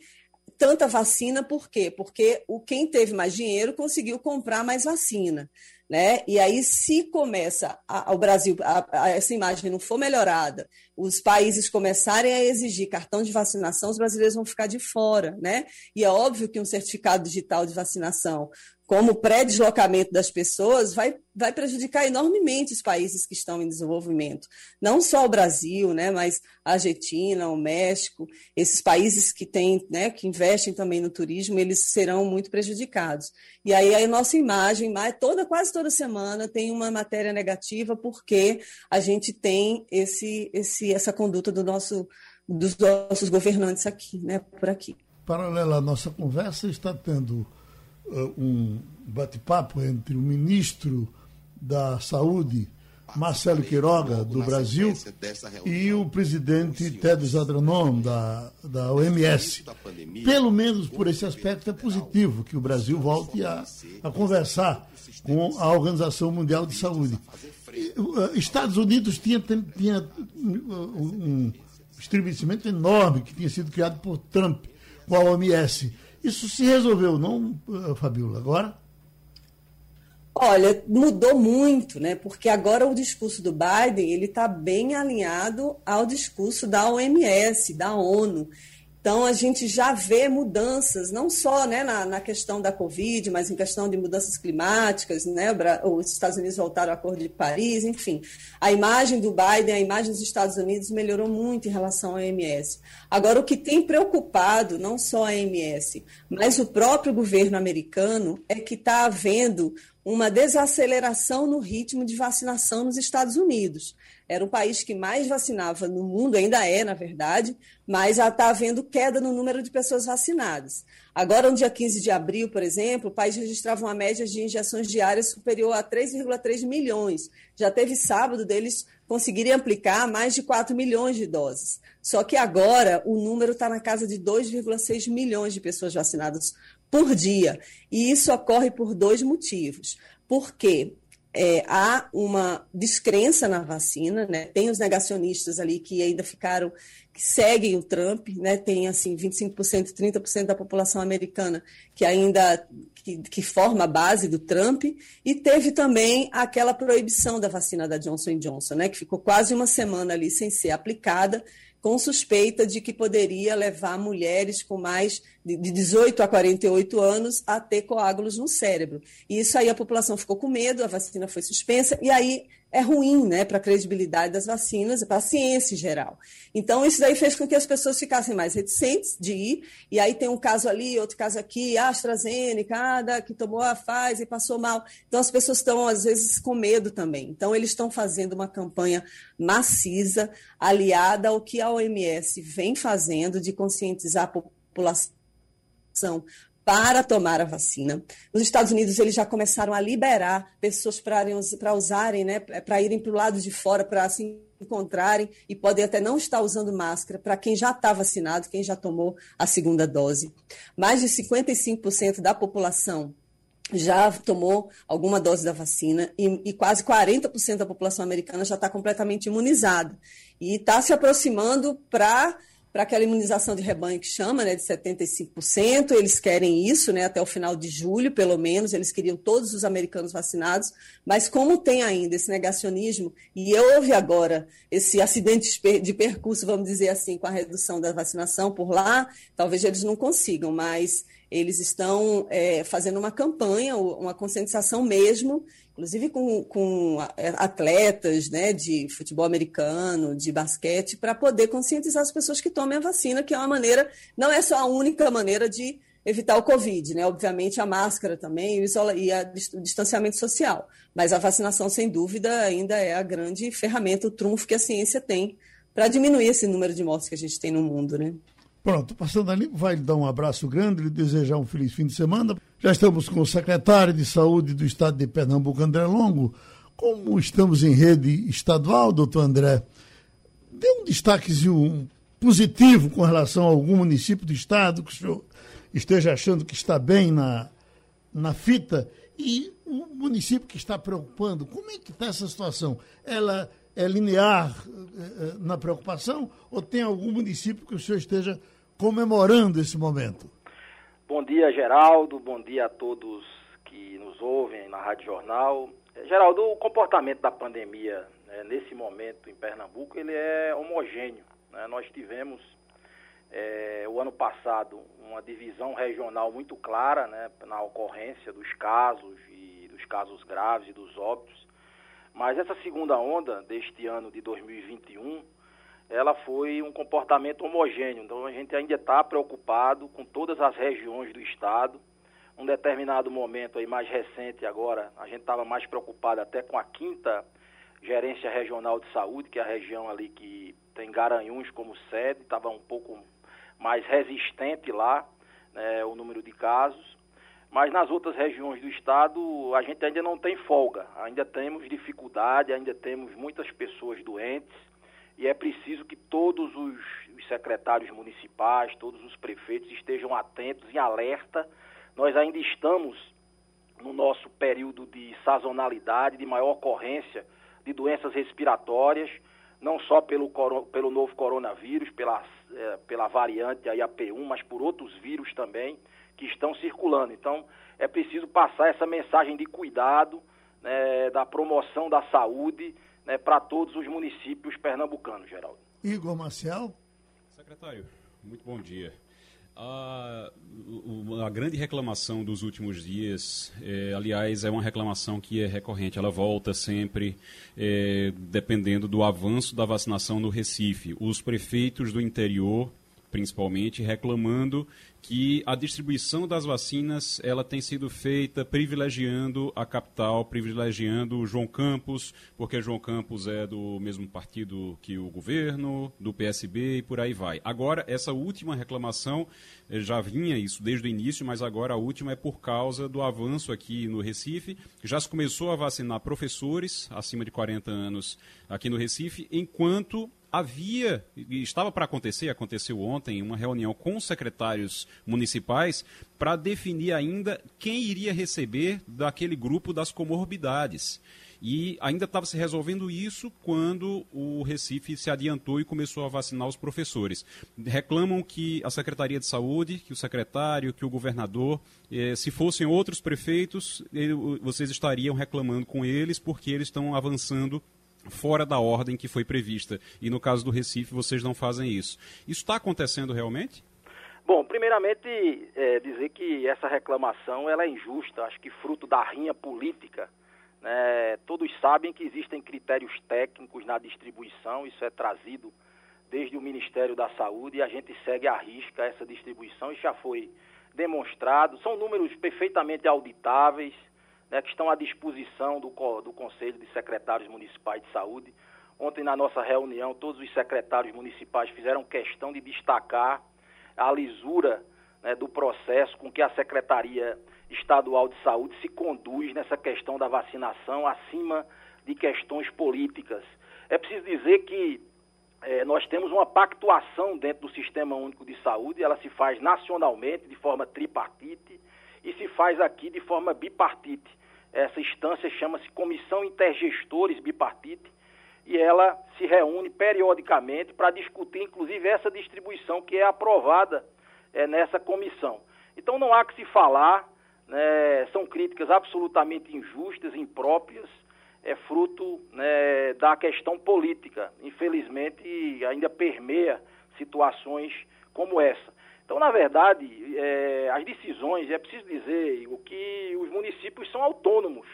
tanta vacina, por quê? Porque o, quem teve mais dinheiro conseguiu comprar mais vacina. Né? E aí, se começa a, o Brasil, a, a, essa imagem não for melhorada, os países começarem a exigir cartão de vacinação, os brasileiros vão ficar de fora, né? E é óbvio que um certificado digital de vacinação como pré-deslocamento das pessoas, vai, vai prejudicar enormemente os países que estão em desenvolvimento. Não só o Brasil, né, mas a Argentina, o México, esses países que têm, né, que investem também no turismo, eles serão muito prejudicados. E aí a nossa imagem, toda, quase toda semana, tem uma matéria negativa, porque a gente tem esse, esse, essa conduta do nosso, dos nossos governantes aqui, né, por aqui. Paralela à nossa conversa, está tendo um bate-papo entre o ministro da Saúde, Marcelo Queiroga, do Brasil, e o presidente Tedros Adhanom, da, da OMS. Pelo menos por esse aspecto é positivo que o Brasil volte a, a conversar com a Organização Mundial de Saúde. Estados Unidos tinha, tinha um estremecimento enorme que tinha sido criado por Trump com a OMS. Isso se resolveu, não, eh, Fabiola? Agora? Olha, mudou muito, né? Porque agora o discurso do Biden ele está bem alinhado ao discurso da OMS, da ONU. Então, a gente já vê mudanças, não só né, na, na, questão da Covid, mas em questão de mudanças climáticas. Né, os Estados Unidos voltaram ao Acordo de Paris, enfim. A imagem do Biden, a imagem dos Estados Unidos melhorou muito em relação à OMS. Agora, o que tem preocupado, não só a OMS, mas o próprio governo americano, é que está havendo uma desaceleração no ritmo de vacinação nos Estados Unidos. Era o país que mais vacinava no mundo, ainda é, na verdade, mas está havendo queda no número de pessoas vacinadas. Agora, no dia 15 de abril, por exemplo, o país registrava uma média de injeções diárias superior a 3,3 milhões. Já teve sábado deles conseguirem aplicar mais de 4 milhões de doses. Só que agora o número está na casa de 2,6 milhões de pessoas vacinadas por dia. E isso ocorre por dois motivos. Porque é, há uma descrença na vacina, né? Tem os negacionistas ali que ainda ficaram, que seguem o Trump, né? Tem assim 25%, 30% da população americana que ainda que, que, forma a base do Trump, e teve também aquela proibição da vacina da Johnson Johnson, né? Que ficou quase uma semana ali sem ser aplicada com suspeita de que poderia levar mulheres com mais de 18 a 48 anos a ter coágulos no cérebro. E isso aí a população ficou com medo, a vacina foi suspensa, e aí é ruim né, para a credibilidade das vacinas, para a ciência em geral. Então, isso daí fez com que as pessoas ficassem mais reticentes de ir, e aí tem um caso ali, outro caso aqui, AstraZeneca, ah, que tomou a Pfizer e passou mal. Então, as pessoas estão, às vezes, com medo também. Então, eles estão fazendo uma campanha maciça, aliada ao que a OMS vem fazendo de conscientizar a população para tomar a vacina. Nos Estados Unidos, eles já começaram a liberar pessoas para usarem, né, para irem para o lado de fora, para se encontrarem e podem até não estar usando máscara para quem já está vacinado, quem já tomou a segunda dose. Mais de 55% da população já tomou alguma dose da vacina e, e quase 40% da população americana já está completamente imunizada. E está se aproximando para para aquela imunização de rebanho que chama, né, de 75%. Eles querem isso, né, até o final de julho, pelo menos. Eles queriam todos os americanos vacinados, mas como tem ainda esse negacionismo e houve agora esse acidente de percurso, vamos dizer assim, com a redução da vacinação por lá, talvez eles não consigam, mas eles estão é, fazendo uma campanha, uma conscientização mesmo, inclusive com, com atletas né, de futebol americano, de basquete, para poder conscientizar as pessoas que tomem a vacina, que é uma maneira, não é só a única maneira de evitar o Covid, né? Obviamente a máscara também e o distanciamento social. Mas a vacinação, sem dúvida, ainda é a grande ferramenta, o trunfo que a ciência tem para diminuir esse número de mortes que a gente tem no mundo, né? Pronto, passando ali, vai dar um abraço grande, lhe desejar um feliz fim de semana. Já estamos com o secretário de Saúde do Estado de Pernambuco, André Longo. Como estamos em rede estadual, doutor André, dê um destaquezinho positivo com relação a algum município do Estado que o senhor esteja achando que está bem na, na fita e o município que está preocupando. Como é que está essa situação? Ela é linear eh, eh, na preocupação ou tem algum município que o senhor esteja comemorando esse momento? Bom dia, Geraldo. Bom dia a todos que nos ouvem na Rádio Jornal. Eh, Geraldo, o comportamento da pandemia né, nesse momento em Pernambuco ele é homogêneo. Né? Nós tivemos é, o ano passado uma divisão regional muito clara né, na ocorrência dos casos e dos casos graves e dos óbitos. Mas essa segunda onda deste ano de 2021 ela foi um comportamento homogêneo. Então a gente ainda está preocupado com todas as regiões do estado. Um determinado momento aí mais recente agora, a gente estava mais preocupado até com a quinta gerência regional de saúde, que é a região ali que tem Garanhuns como sede, estava um pouco mais resistente lá né, o número de casos. Mas nas outras regiões do estado a gente ainda não tem folga, ainda temos dificuldade, ainda temos muitas pessoas doentes e é preciso que todos os, os secretários municipais, todos os prefeitos estejam atentos, em alerta. Nós ainda estamos no nosso período de sazonalidade, de maior ocorrência de doenças respiratórias, não só pelo, pelo novo coronavírus, pela, é, pela variante aí AP1, mas por outros vírus também que estão circulando. Então, é preciso passar essa mensagem de cuidado, né, da promoção da saúde né, para todos os municípios pernambucanos, Geraldo. Igor Marcial. Secretário, muito bom dia. A, a, grande reclamação dos últimos dias, é, aliás, é uma reclamação que é recorrente, ela volta sempre, é, dependendo do avanço da vacinação no Recife. Os prefeitos do interior, principalmente, reclamando que a distribuição das vacinas ela tem sido feita privilegiando a capital, privilegiando João Campos, porque João Campos é do mesmo partido que o governo, do PSB e por aí vai. Agora, essa última reclamação eh, já vinha isso desde o início, mas agora a última é por causa do avanço aqui no Recife. Já se começou a vacinar professores acima de 40 anos aqui no Recife, enquanto havia, estava para acontecer, aconteceu ontem, uma reunião com os secretários municipais para definir ainda quem iria receber daquele grupo das comorbidades. E ainda estava se resolvendo isso quando o Recife se adiantou e começou a vacinar os professores. Reclamam que a Secretaria de Saúde, que o secretário, que o governador, eh, se fossem outros prefeitos, vocês estariam reclamando com eles porque eles estão avançando fora da ordem que foi prevista. E no caso do Recife, vocês não fazem isso. Isso está acontecendo realmente? Bom, primeiramente é, dizer que essa reclamação ela é injusta, acho que fruto da rinha política. Né? Todos sabem que existem critérios técnicos na distribuição, isso é trazido desde o Ministério da Saúde e a gente segue à risca essa distribuição, isso já foi demonstrado, são números perfeitamente auditáveis, né, que estão à disposição do, do Conselho de Secretários Municipais de Saúde. Ontem, na nossa reunião, todos os secretários municipais fizeram questão de destacar a lisura né, do processo com que a Secretaria Estadual de Saúde se conduz nessa questão da vacinação acima de questões políticas. É preciso dizer que é, nós temos uma pactuação dentro do Sistema Único de Saúde, ela se faz nacionalmente, de forma tripartite, e se faz aqui de forma bipartite. Essa instância chama-se Comissão Intergestores Bipartite e ela se reúne periodicamente para discutir, inclusive, essa distribuição que é aprovada é, nessa comissão. Então não há que se falar, né, são críticas absolutamente injustas, impróprias, é fruto né, da questão política. Infelizmente, ainda permeia situações como essa. Então, na verdade, é, as decisões, é preciso dizer o que os municípios são autônomos.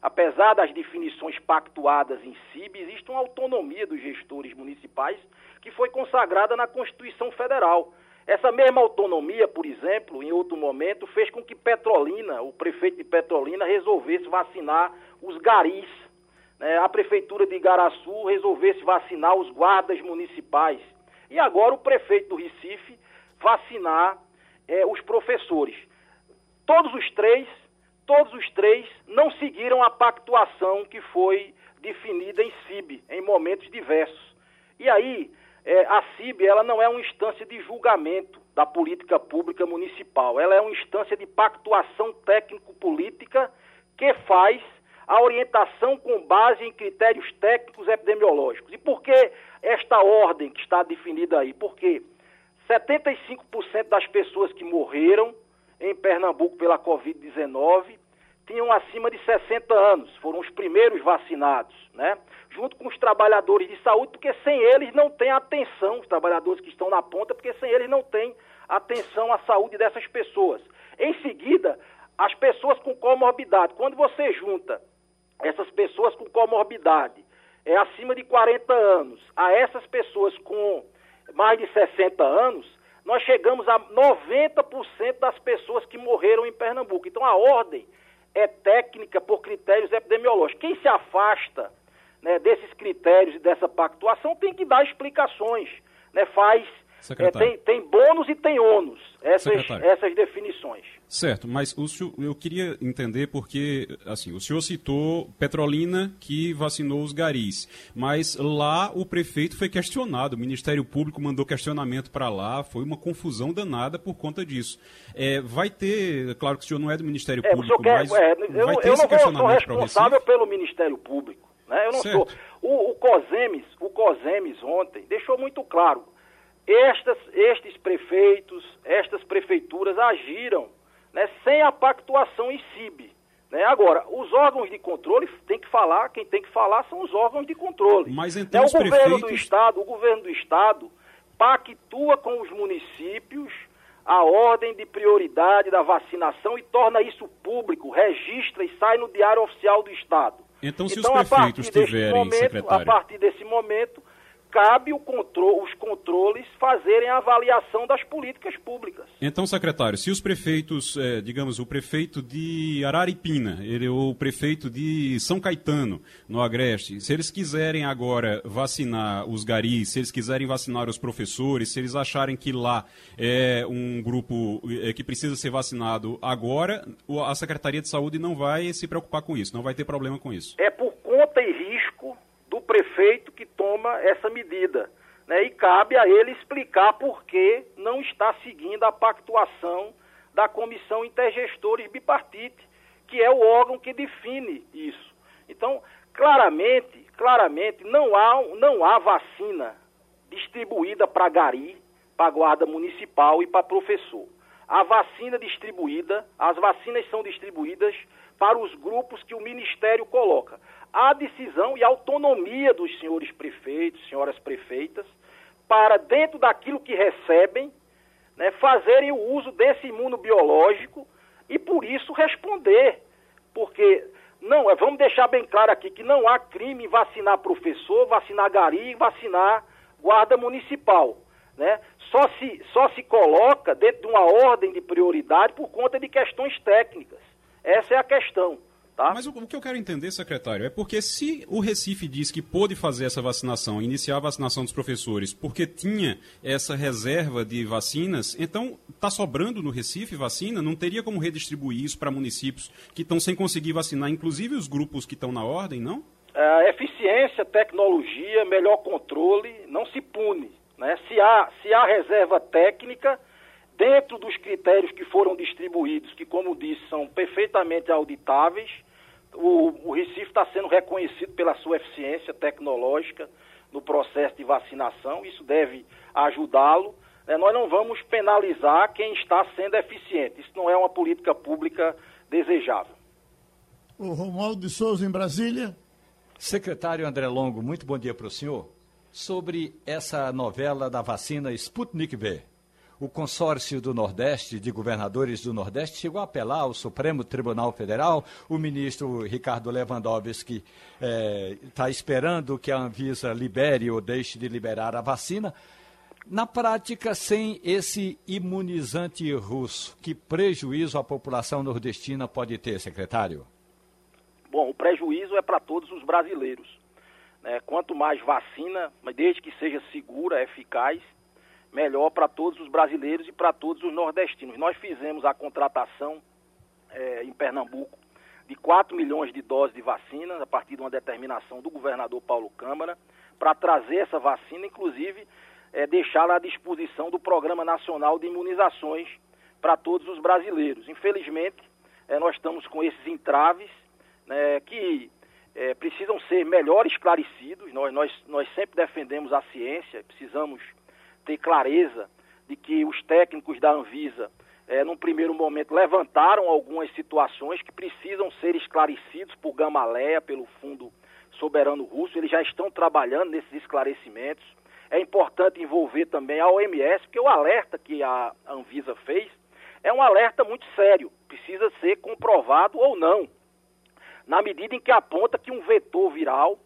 Apesar das definições pactuadas em CIB, existe uma autonomia dos gestores municipais que foi consagrada na Constituição Federal. Essa mesma autonomia, por exemplo, em outro momento, fez com que Petrolina, o prefeito de Petrolina, resolvesse vacinar os garis. Né? A prefeitura de Igaraçu resolvesse vacinar os guardas municipais. E agora o prefeito do Recife vacinar é, os professores. Todos os três, todos os três não seguiram a pactuação que foi definida em CIB, em momentos diversos. E aí, é, a CIB ela não é uma instância de julgamento da política pública municipal, ela é uma instância de pactuação técnico-política que faz a orientação com base em critérios técnicos epidemiológicos. E por que esta ordem que está definida aí? Porque 75% das pessoas que morreram em Pernambuco pela Covid-19 tinham acima de 60 anos, foram os primeiros vacinados, né? Junto com os trabalhadores de saúde, porque sem eles não tem atenção, os trabalhadores que estão na ponta, porque sem eles não tem atenção à saúde dessas pessoas. Em seguida, as pessoas com comorbidade. Quando você junta essas pessoas com comorbidade, é acima de 40 anos, a essas pessoas com mais de 60 anos, nós chegamos a 90% das pessoas que morreram em Pernambuco. Então a ordem é técnica por critérios epidemiológicos. Quem se afasta né, desses critérios e dessa pactuação tem que dar explicações, né, faz é, tem, tem bônus e tem ônus, essas, essas definições. Certo, mas o senhor, eu queria entender porque, assim, o senhor citou Petrolina que vacinou os garis, mas lá o prefeito foi questionado, o Ministério Público mandou questionamento para lá, foi uma confusão danada por conta disso. É, vai ter, claro que o senhor não é do Ministério é, Público, quer, mas é, eu, vai ter eu esse questionamento para o responsável pelo Ministério Público, né? Eu não certo. sou. O, o COSEMES, o COSEMES ontem deixou muito claro, estas, estes prefeitos, estas prefeituras agiram né, sem a pactuação em CIB. Né? Agora, os órgãos de controle tem que falar, quem tem que falar são os órgãos de controle. Mas então né? o governo prefeitos... do estado, o governo do estado pactua com os municípios a ordem de prioridade da vacinação e torna isso público, registra e sai no diário oficial do estado. Então, se então, os prefeitos tiverem, momento, secretário... a partir desse momento, cabe controle, os controles fazerem a avaliação das políticas públicas. Então, secretário, se os prefeitos, é, digamos, o prefeito de Araripina, ele, o prefeito de São Caetano, no Agreste, se eles quiserem agora vacinar os garis, se eles quiserem vacinar os professores, se eles acharem que lá é um grupo é, que precisa ser vacinado agora, a Secretaria de Saúde não vai se preocupar com isso, não vai ter problema com isso. É por conta e do prefeito que toma essa medida. Né? E cabe a ele explicar por que não está seguindo a pactuação da Comissão Intergestores Bipartite, que é o órgão que define isso. Então, claramente, claramente, não há, não há vacina distribuída para gari, para guarda municipal e para professor. A vacina distribuída, as vacinas são distribuídas para os grupos que o Ministério coloca. Há decisão e autonomia dos senhores prefeitos, senhoras prefeitas, para, dentro daquilo que recebem, né, fazerem o uso desse imunobiológico e, por isso, responder. Porque, não, é, vamos deixar bem claro aqui que não há crime em vacinar professor, vacinar gari, vacinar guarda municipal. Né? Só, se, só se coloca dentro de uma ordem de prioridade por conta de questões técnicas. Essa é a questão. Tá? Mas o, o, que eu quero entender, secretário, é porque se o Recife diz que pôde fazer essa vacinação, iniciar a vacinação dos professores, porque tinha essa reserva de vacinas, então está sobrando no Recife vacina? Não teria como redistribuir isso para municípios que estão sem conseguir vacinar, inclusive os grupos que estão na ordem, não? É, eficiência, tecnologia, melhor controle, não se pune. Né? Se, há, se há reserva técnica, dentro dos critérios que foram distribuídos, que, como disse, são perfeitamente auditáveis, o, o Recife está sendo reconhecido pela sua eficiência tecnológica no processo de vacinação, isso deve ajudá-lo. É, nós não vamos penalizar quem está sendo eficiente, isso não é uma política pública desejável. O Romualdo de Souza, em Brasília. Secretário André Longo, muito bom dia para o senhor. Sobre essa novela da vacina Sputnik V o consórcio do Nordeste, de governadores do Nordeste, chegou a apelar ao Supremo Tribunal Federal. O ministro Ricardo Lewandowski está eh, esperando que a Anvisa libere ou deixe de liberar a vacina. Na prática, sem esse imunizante russo, que prejuízo a população nordestina pode ter, secretário? Bom, o prejuízo é para todos os brasileiros. Né? Quanto mais vacina, mas desde que seja segura, eficaz, melhor para todos os brasileiros e para todos os nordestinos. Nós fizemos a contratação é, em Pernambuco de 4 milhões de doses de vacina, a partir de uma determinação do governador Paulo Câmara, para trazer essa vacina, inclusive é, deixá-la à disposição do Programa Nacional de Imunizações para todos os brasileiros. Infelizmente, é, nós estamos com esses entraves né, que é, precisam ser melhor esclarecidos. Nós, nós, nós sempre defendemos a ciência, precisamos ter clareza de que os técnicos da Anvisa, é, num primeiro momento, levantaram algumas situações que precisam ser esclarecidos por Gamaleia, pelo Fundo Soberano Russo. Eles já estão trabalhando nesses esclarecimentos. É importante envolver também a OMS, porque o alerta que a Anvisa fez é um alerta muito sério, precisa ser comprovado ou não, na medida em que aponta que um vetor viral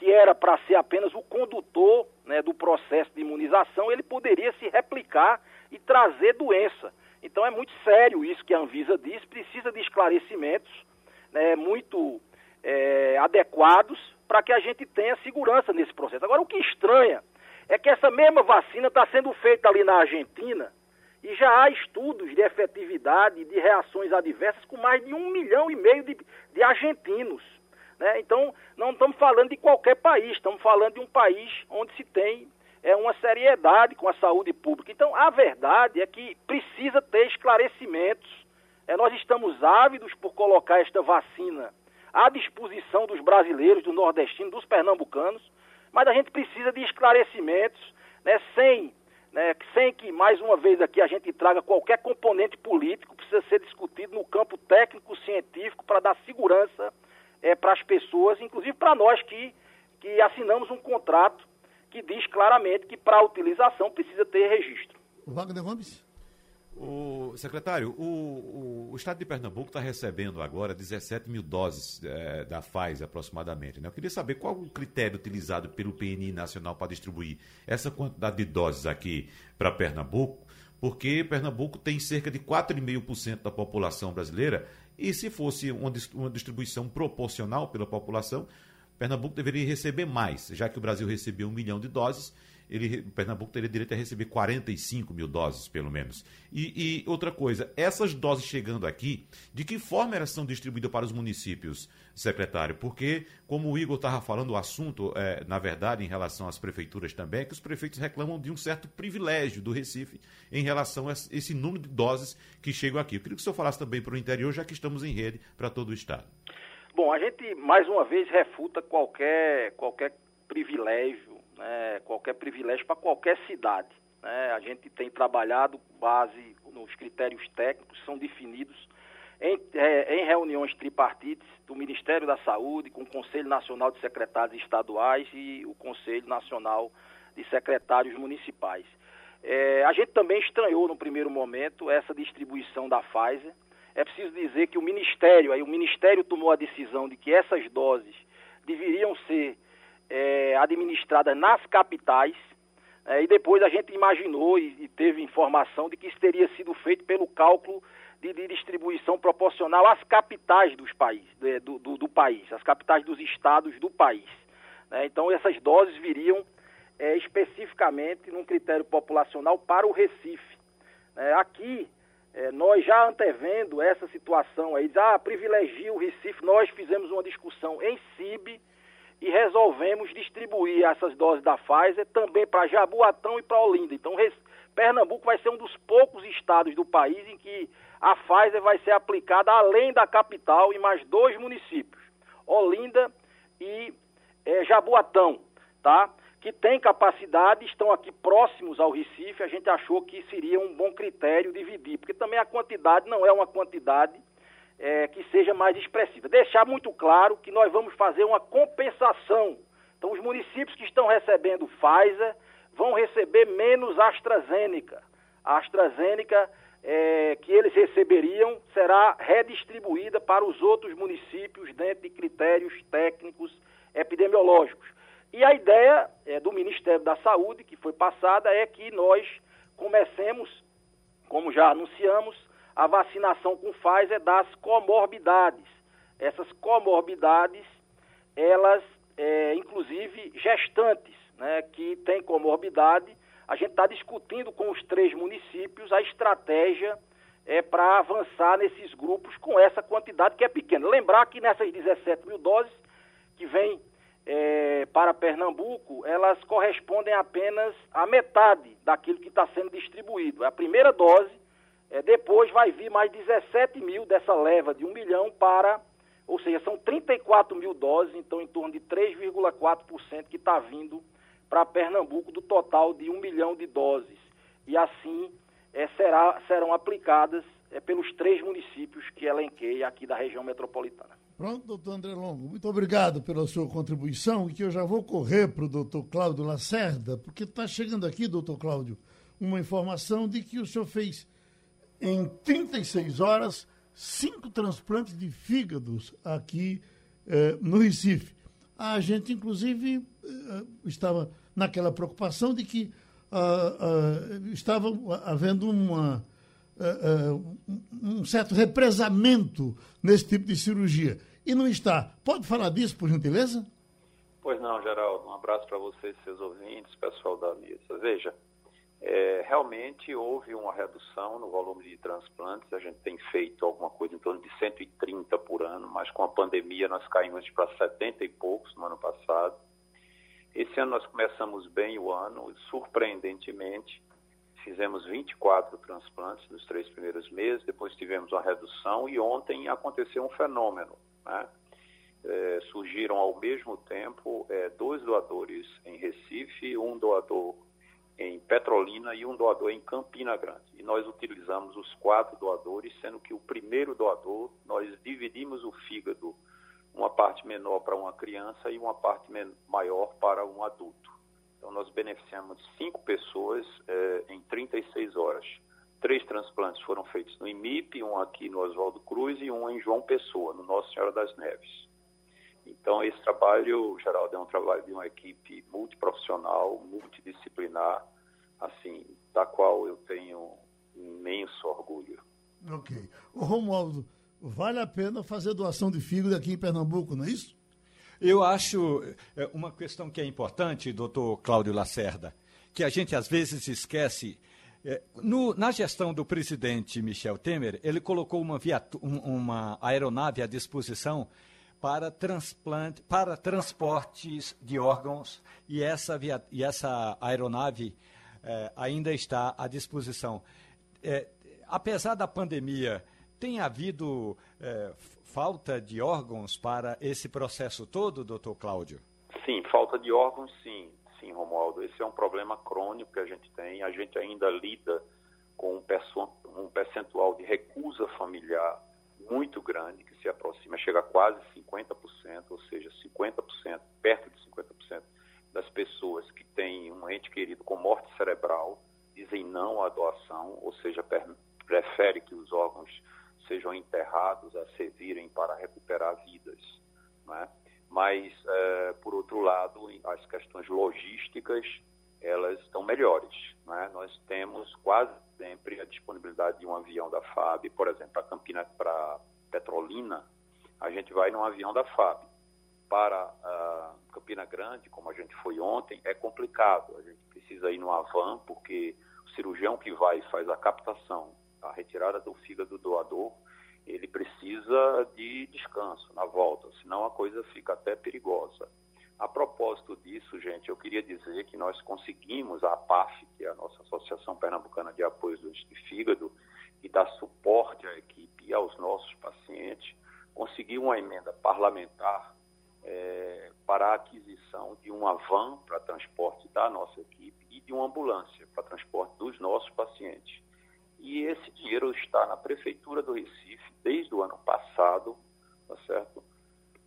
que era para ser apenas o condutor né, do processo de imunização, ele poderia se replicar e trazer doença. Então é muito sério isso que a Anvisa diz, precisa de esclarecimentos né, muito é, adequados para que a gente tenha segurança nesse processo. Agora, o que estranha é que essa mesma vacina está sendo feita ali na Argentina e já há estudos de efetividade de reações adversas com mais de um milhão e meio de, de argentinos. Né? Então, não estamos falando de qualquer país, estamos falando de um país onde se tem é, uma seriedade com a saúde pública. Então, a verdade é que precisa ter esclarecimentos. É, nós estamos ávidos por colocar esta vacina à disposição dos brasileiros, do nordestino, dos pernambucanos, mas a gente precisa de esclarecimentos, né, sem, né, sem que, mais uma vez aqui, a gente traga qualquer componente político, precisa ser discutido no campo técnico-científico para dar segurança é, para as pessoas, inclusive para nós que, que assinamos um contrato que diz claramente que para a utilização precisa ter registro. Wagner Gomes? O secretário, o, o, o, estado de Pernambuco está recebendo agora 17 mil doses é, da Pfizer aproximadamente. Né? Eu queria saber qual o critério utilizado pelo PNI Nacional para distribuir essa quantidade de doses aqui para Pernambuco, porque Pernambuco tem cerca de 4,5% da população brasileira e se fosse uma, distribuição proporcional pela população, Pernambuco deveria receber mais, já que o Brasil recebeu um milhão de doses ele, Pernambuco teria direito a receber 45 mil doses, pelo menos. E, e, outra coisa, essas doses chegando aqui, de que forma elas são distribuídas para os municípios, secretário? Porque, como o Igor estava falando, o assunto, é, na verdade, em relação às prefeituras também, é que os prefeitos reclamam de um certo privilégio do Recife em relação a esse número de doses que chegam aqui. Eu queria que o senhor falasse também para o interior, já que estamos em rede para todo o Estado. Bom, a gente, mais uma vez, refuta qualquer, qualquer privilégio, né, qualquer privilégio para qualquer cidade. Né? A gente tem trabalhado base nos critérios técnicos são definidos em, é, em, reuniões tripartites do Ministério da Saúde, com o Conselho Nacional de Secretários Estaduais e o Conselho Nacional de Secretários Municipais. É, a gente também estranhou no primeiro momento essa distribuição da Pfizer. É preciso dizer que o Ministério, aí o Ministério tomou a decisão de que essas doses deveriam ser é, administradas nas capitais, é, e depois a gente imaginou e, e, teve informação de que isso teria sido feito pelo cálculo de, de distribuição proporcional às capitais dos países, do, do, do, país, as capitais dos estados do país. Né? Então essas doses viriam é, especificamente num critério populacional para o Recife. É, aqui, é, nós já antevendo essa situação aí, ah, privilegia o Recife, nós fizemos uma discussão em CIB, e resolvemos distribuir essas doses da Pfizer também para Jaboatão e para Olinda. Então, Pernambuco vai ser um dos poucos estados do país em que a Pfizer vai ser aplicada além da capital em mais dois municípios, Olinda e é, Jaboatão, tá? Que tem capacidade, estão aqui próximos ao Recife, a gente achou que seria um bom critério dividir, porque também a quantidade não é uma quantidade é, que seja mais expressiva. Deixar muito claro que nós vamos fazer uma compensação. Então, os municípios que estão recebendo Pfizer vão receber menos AstraZeneca. A AstraZeneca é, que eles receberiam será redistribuída para os outros municípios dentro de critérios técnicos epidemiológicos. E a ideia é, do Ministério da Saúde, que foi passada, é que nós comecemos, como já anunciamos, a vacinação com Pfizer das comorbidades. Essas comorbidades, elas, é, inclusive gestantes, né, que têm comorbidade, a gente está discutindo com os três municípios a estratégia é, para avançar nesses grupos com essa quantidade que é pequena. Lembrar que nessas 17 mil doses que vêm é, para Pernambuco, elas correspondem apenas à metade daquilo que está sendo distribuído. A primeira dose é, depois vai vir mais 17 mil dessa leva de 1 milhão para, ou seja, são 34 mil doses, então em torno de 3,4% que está vindo para Pernambuco do total de 1 milhão de doses. E assim é, será, serão aplicadas é, pelos três municípios que elenquei aqui da região metropolitana. Pronto, doutor André Longo, muito obrigado pela sua contribuição que eu já vou correr para o doutor Cláudio Lacerda, porque está chegando aqui, doutor Cláudio, uma informação de que o senhor fez em 36 horas, cinco transplantes de fígados aqui eh, no Recife. A gente, inclusive, eh, estava naquela preocupação de que uh, uh, estava havendo uma, uh, um certo represamento nesse tipo de cirurgia. E não está. Pode falar disso, por gentileza? Pois não, Geraldo. Um abraço para vocês, seus ouvintes, pessoal da mesa. Veja, é, realmente houve uma redução no volume de transplantes. A gente tem feito alguma coisa em torno de 130 por ano, mas com a pandemia nós caímos para 70 e poucos no ano passado. Esse ano nós começamos bem o ano, surpreendentemente. Fizemos 24 transplantes nos três primeiros meses, depois tivemos uma redução e ontem aconteceu um fenômeno. Né? É, surgiram ao mesmo tempo é, dois doadores em Recife, um doador em Petrolina e um doador em Campina Grande. E nós utilizamos os quatro doadores, sendo que o primeiro doador, nós dividimos o fígado, uma parte menor para uma criança e uma parte maior para um adulto. Então, nós beneficiamos cinco pessoas eh, em 36 horas. Três transplantes foram feitos no IMIP, um aqui no Oswaldo Cruz e um em João Pessoa, no Nossa Senhora das Neves. Então, esse trabalho, Geraldo, é um trabalho de uma equipe multiprofissional, multidisciplinar, assim, da qual eu tenho imenso orgulho. Ok. O Romualdo, vale a pena fazer doação de fígado aqui em Pernambuco, não é isso? Eu acho é, uma questão que é importante, doutor Cláudio Lacerda, que a gente às vezes esquece. É, no, na gestão do presidente Michel Temer, ele colocou uma, uma aeronave à disposição para, transplante, para transportes de órgãos e essa, via, e essa aeronave é, ainda está à disposição. É, apesar da pandemia, tem havido é, falta de órgãos para esse processo todo, doutor Cláudio? Sim, falta de órgãos, sim, sim, Romualdo. Esse é um problema crônico que a gente tem. A gente ainda lida com um percentual de recusa familiar muito grande, que se aproxima, chega a quase 50%, ou seja, 50%, perto de 50% das pessoas que têm um ente querido com morte cerebral dizem não à doação, ou seja, prefere que os órgãos sejam enterrados a servirem para recuperar vidas. Né? Mas, é, por outro lado, as questões logísticas elas estão melhores. Né? Nós temos quase sempre a disponibilidade de um avião da FAB, por exemplo, para Campina, para Petrolina, a gente vai num avião da FAB. Para uh, Campina Grande, como a gente foi ontem, é complicado. A gente precisa ir numa van, porque o cirurgião que vai e faz a captação, a retirada do fígado do doador, ele precisa de descanso na volta, senão a coisa fica até perigosa. A propósito disso, gente, eu queria dizer que nós conseguimos, a APAF, que é a nossa Associação Pernambucana de Apoio de Fígado, e dá suporte à equipe e aos nossos pacientes, conseguir uma emenda parlamentar é, para a aquisição de uma van para transporte da nossa equipe e de uma ambulância para transporte dos nossos pacientes. E esse dinheiro está na Prefeitura do Recife desde o ano passado, tá certo?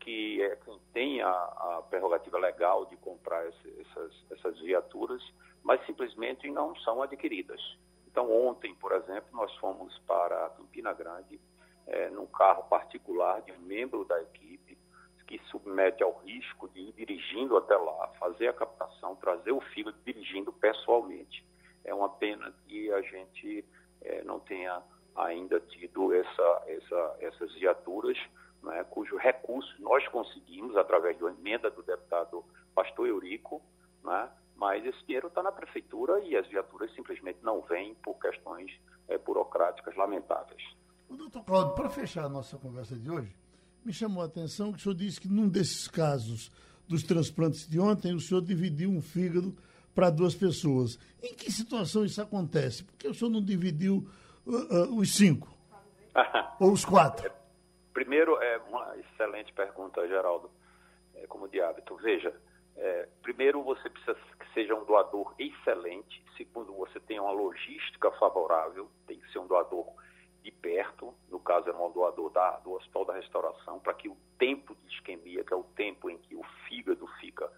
Que é quem tem a, a prerrogativa legal de comprar esse, essas, essas viaturas, mas simplesmente não são adquiridas. Então, ontem, por exemplo, nós fomos para Campina Grande é, num carro particular de um membro da equipe que submete ao risco de ir dirigindo até lá, fazer a captação, trazer o fígado dirigindo pessoalmente. É uma pena que a gente é, não tenha ainda tido essa, essa, essas viaturas, né, cujo recurso nós conseguimos através de uma emenda do deputado Pastor Eurico, né, mas esse dinheiro está na prefeitura e as viaturas simplesmente não vêm por questões é, burocráticas lamentáveis. O doutor Cláudio, para fechar a nossa conversa de hoje, me chamou a atenção que o senhor disse que num desses casos dos transplantes de ontem, o senhor dividiu um fígado para duas pessoas. Em que situação isso acontece? Por que o senhor não dividiu uh, uh, os cinco? Ou os quatro? Primeiro, é uma excelente pergunta, Geraldo, é, como de hábito. Veja, é, primeiro você precisa que seja um doador excelente. Segundo, você tem uma logística favorável, tem que ser um doador de perto, no caso é um doador da, do Hospital da Restauração, para que o tempo de isquemia, que é o tempo em que o fígado fica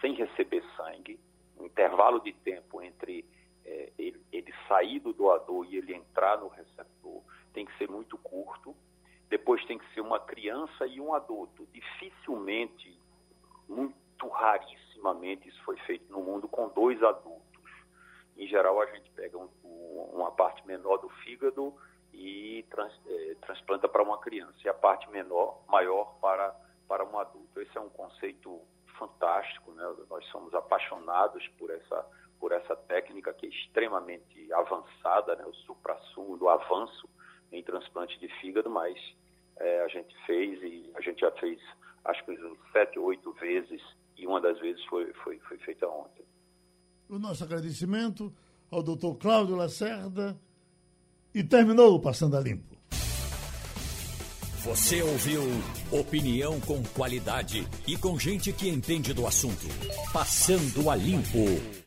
sem receber sangue, o intervalo de tempo entre é, ele, ele sair do doador e ele entrar no receptor, tem que ser muito curto. Depois tem que ser uma criança e um adulto. Dificilmente, muito rarissimamente, isso foi feito no mundo com dois adultos. Em geral, a gente pega um, uma parte menor do fígado e trans, é, transplanta para uma criança, e a parte menor, maior para, para um adulto. Esse é um conceito fantástico, né? nós somos apaixonados por essa, por essa técnica que é extremamente avançada, né? o supra-sumo do avanço em transplante de fígado, mas é, a gente fez e a gente já fez acho que sete, oito vezes e uma das vezes foi, foi, foi feita ontem. O nosso agradecimento ao doutor Cláudio Lacerda e terminou o Passando a Limpo. Você ouviu opinião com qualidade e com gente que entende do assunto. Passando a Limpo.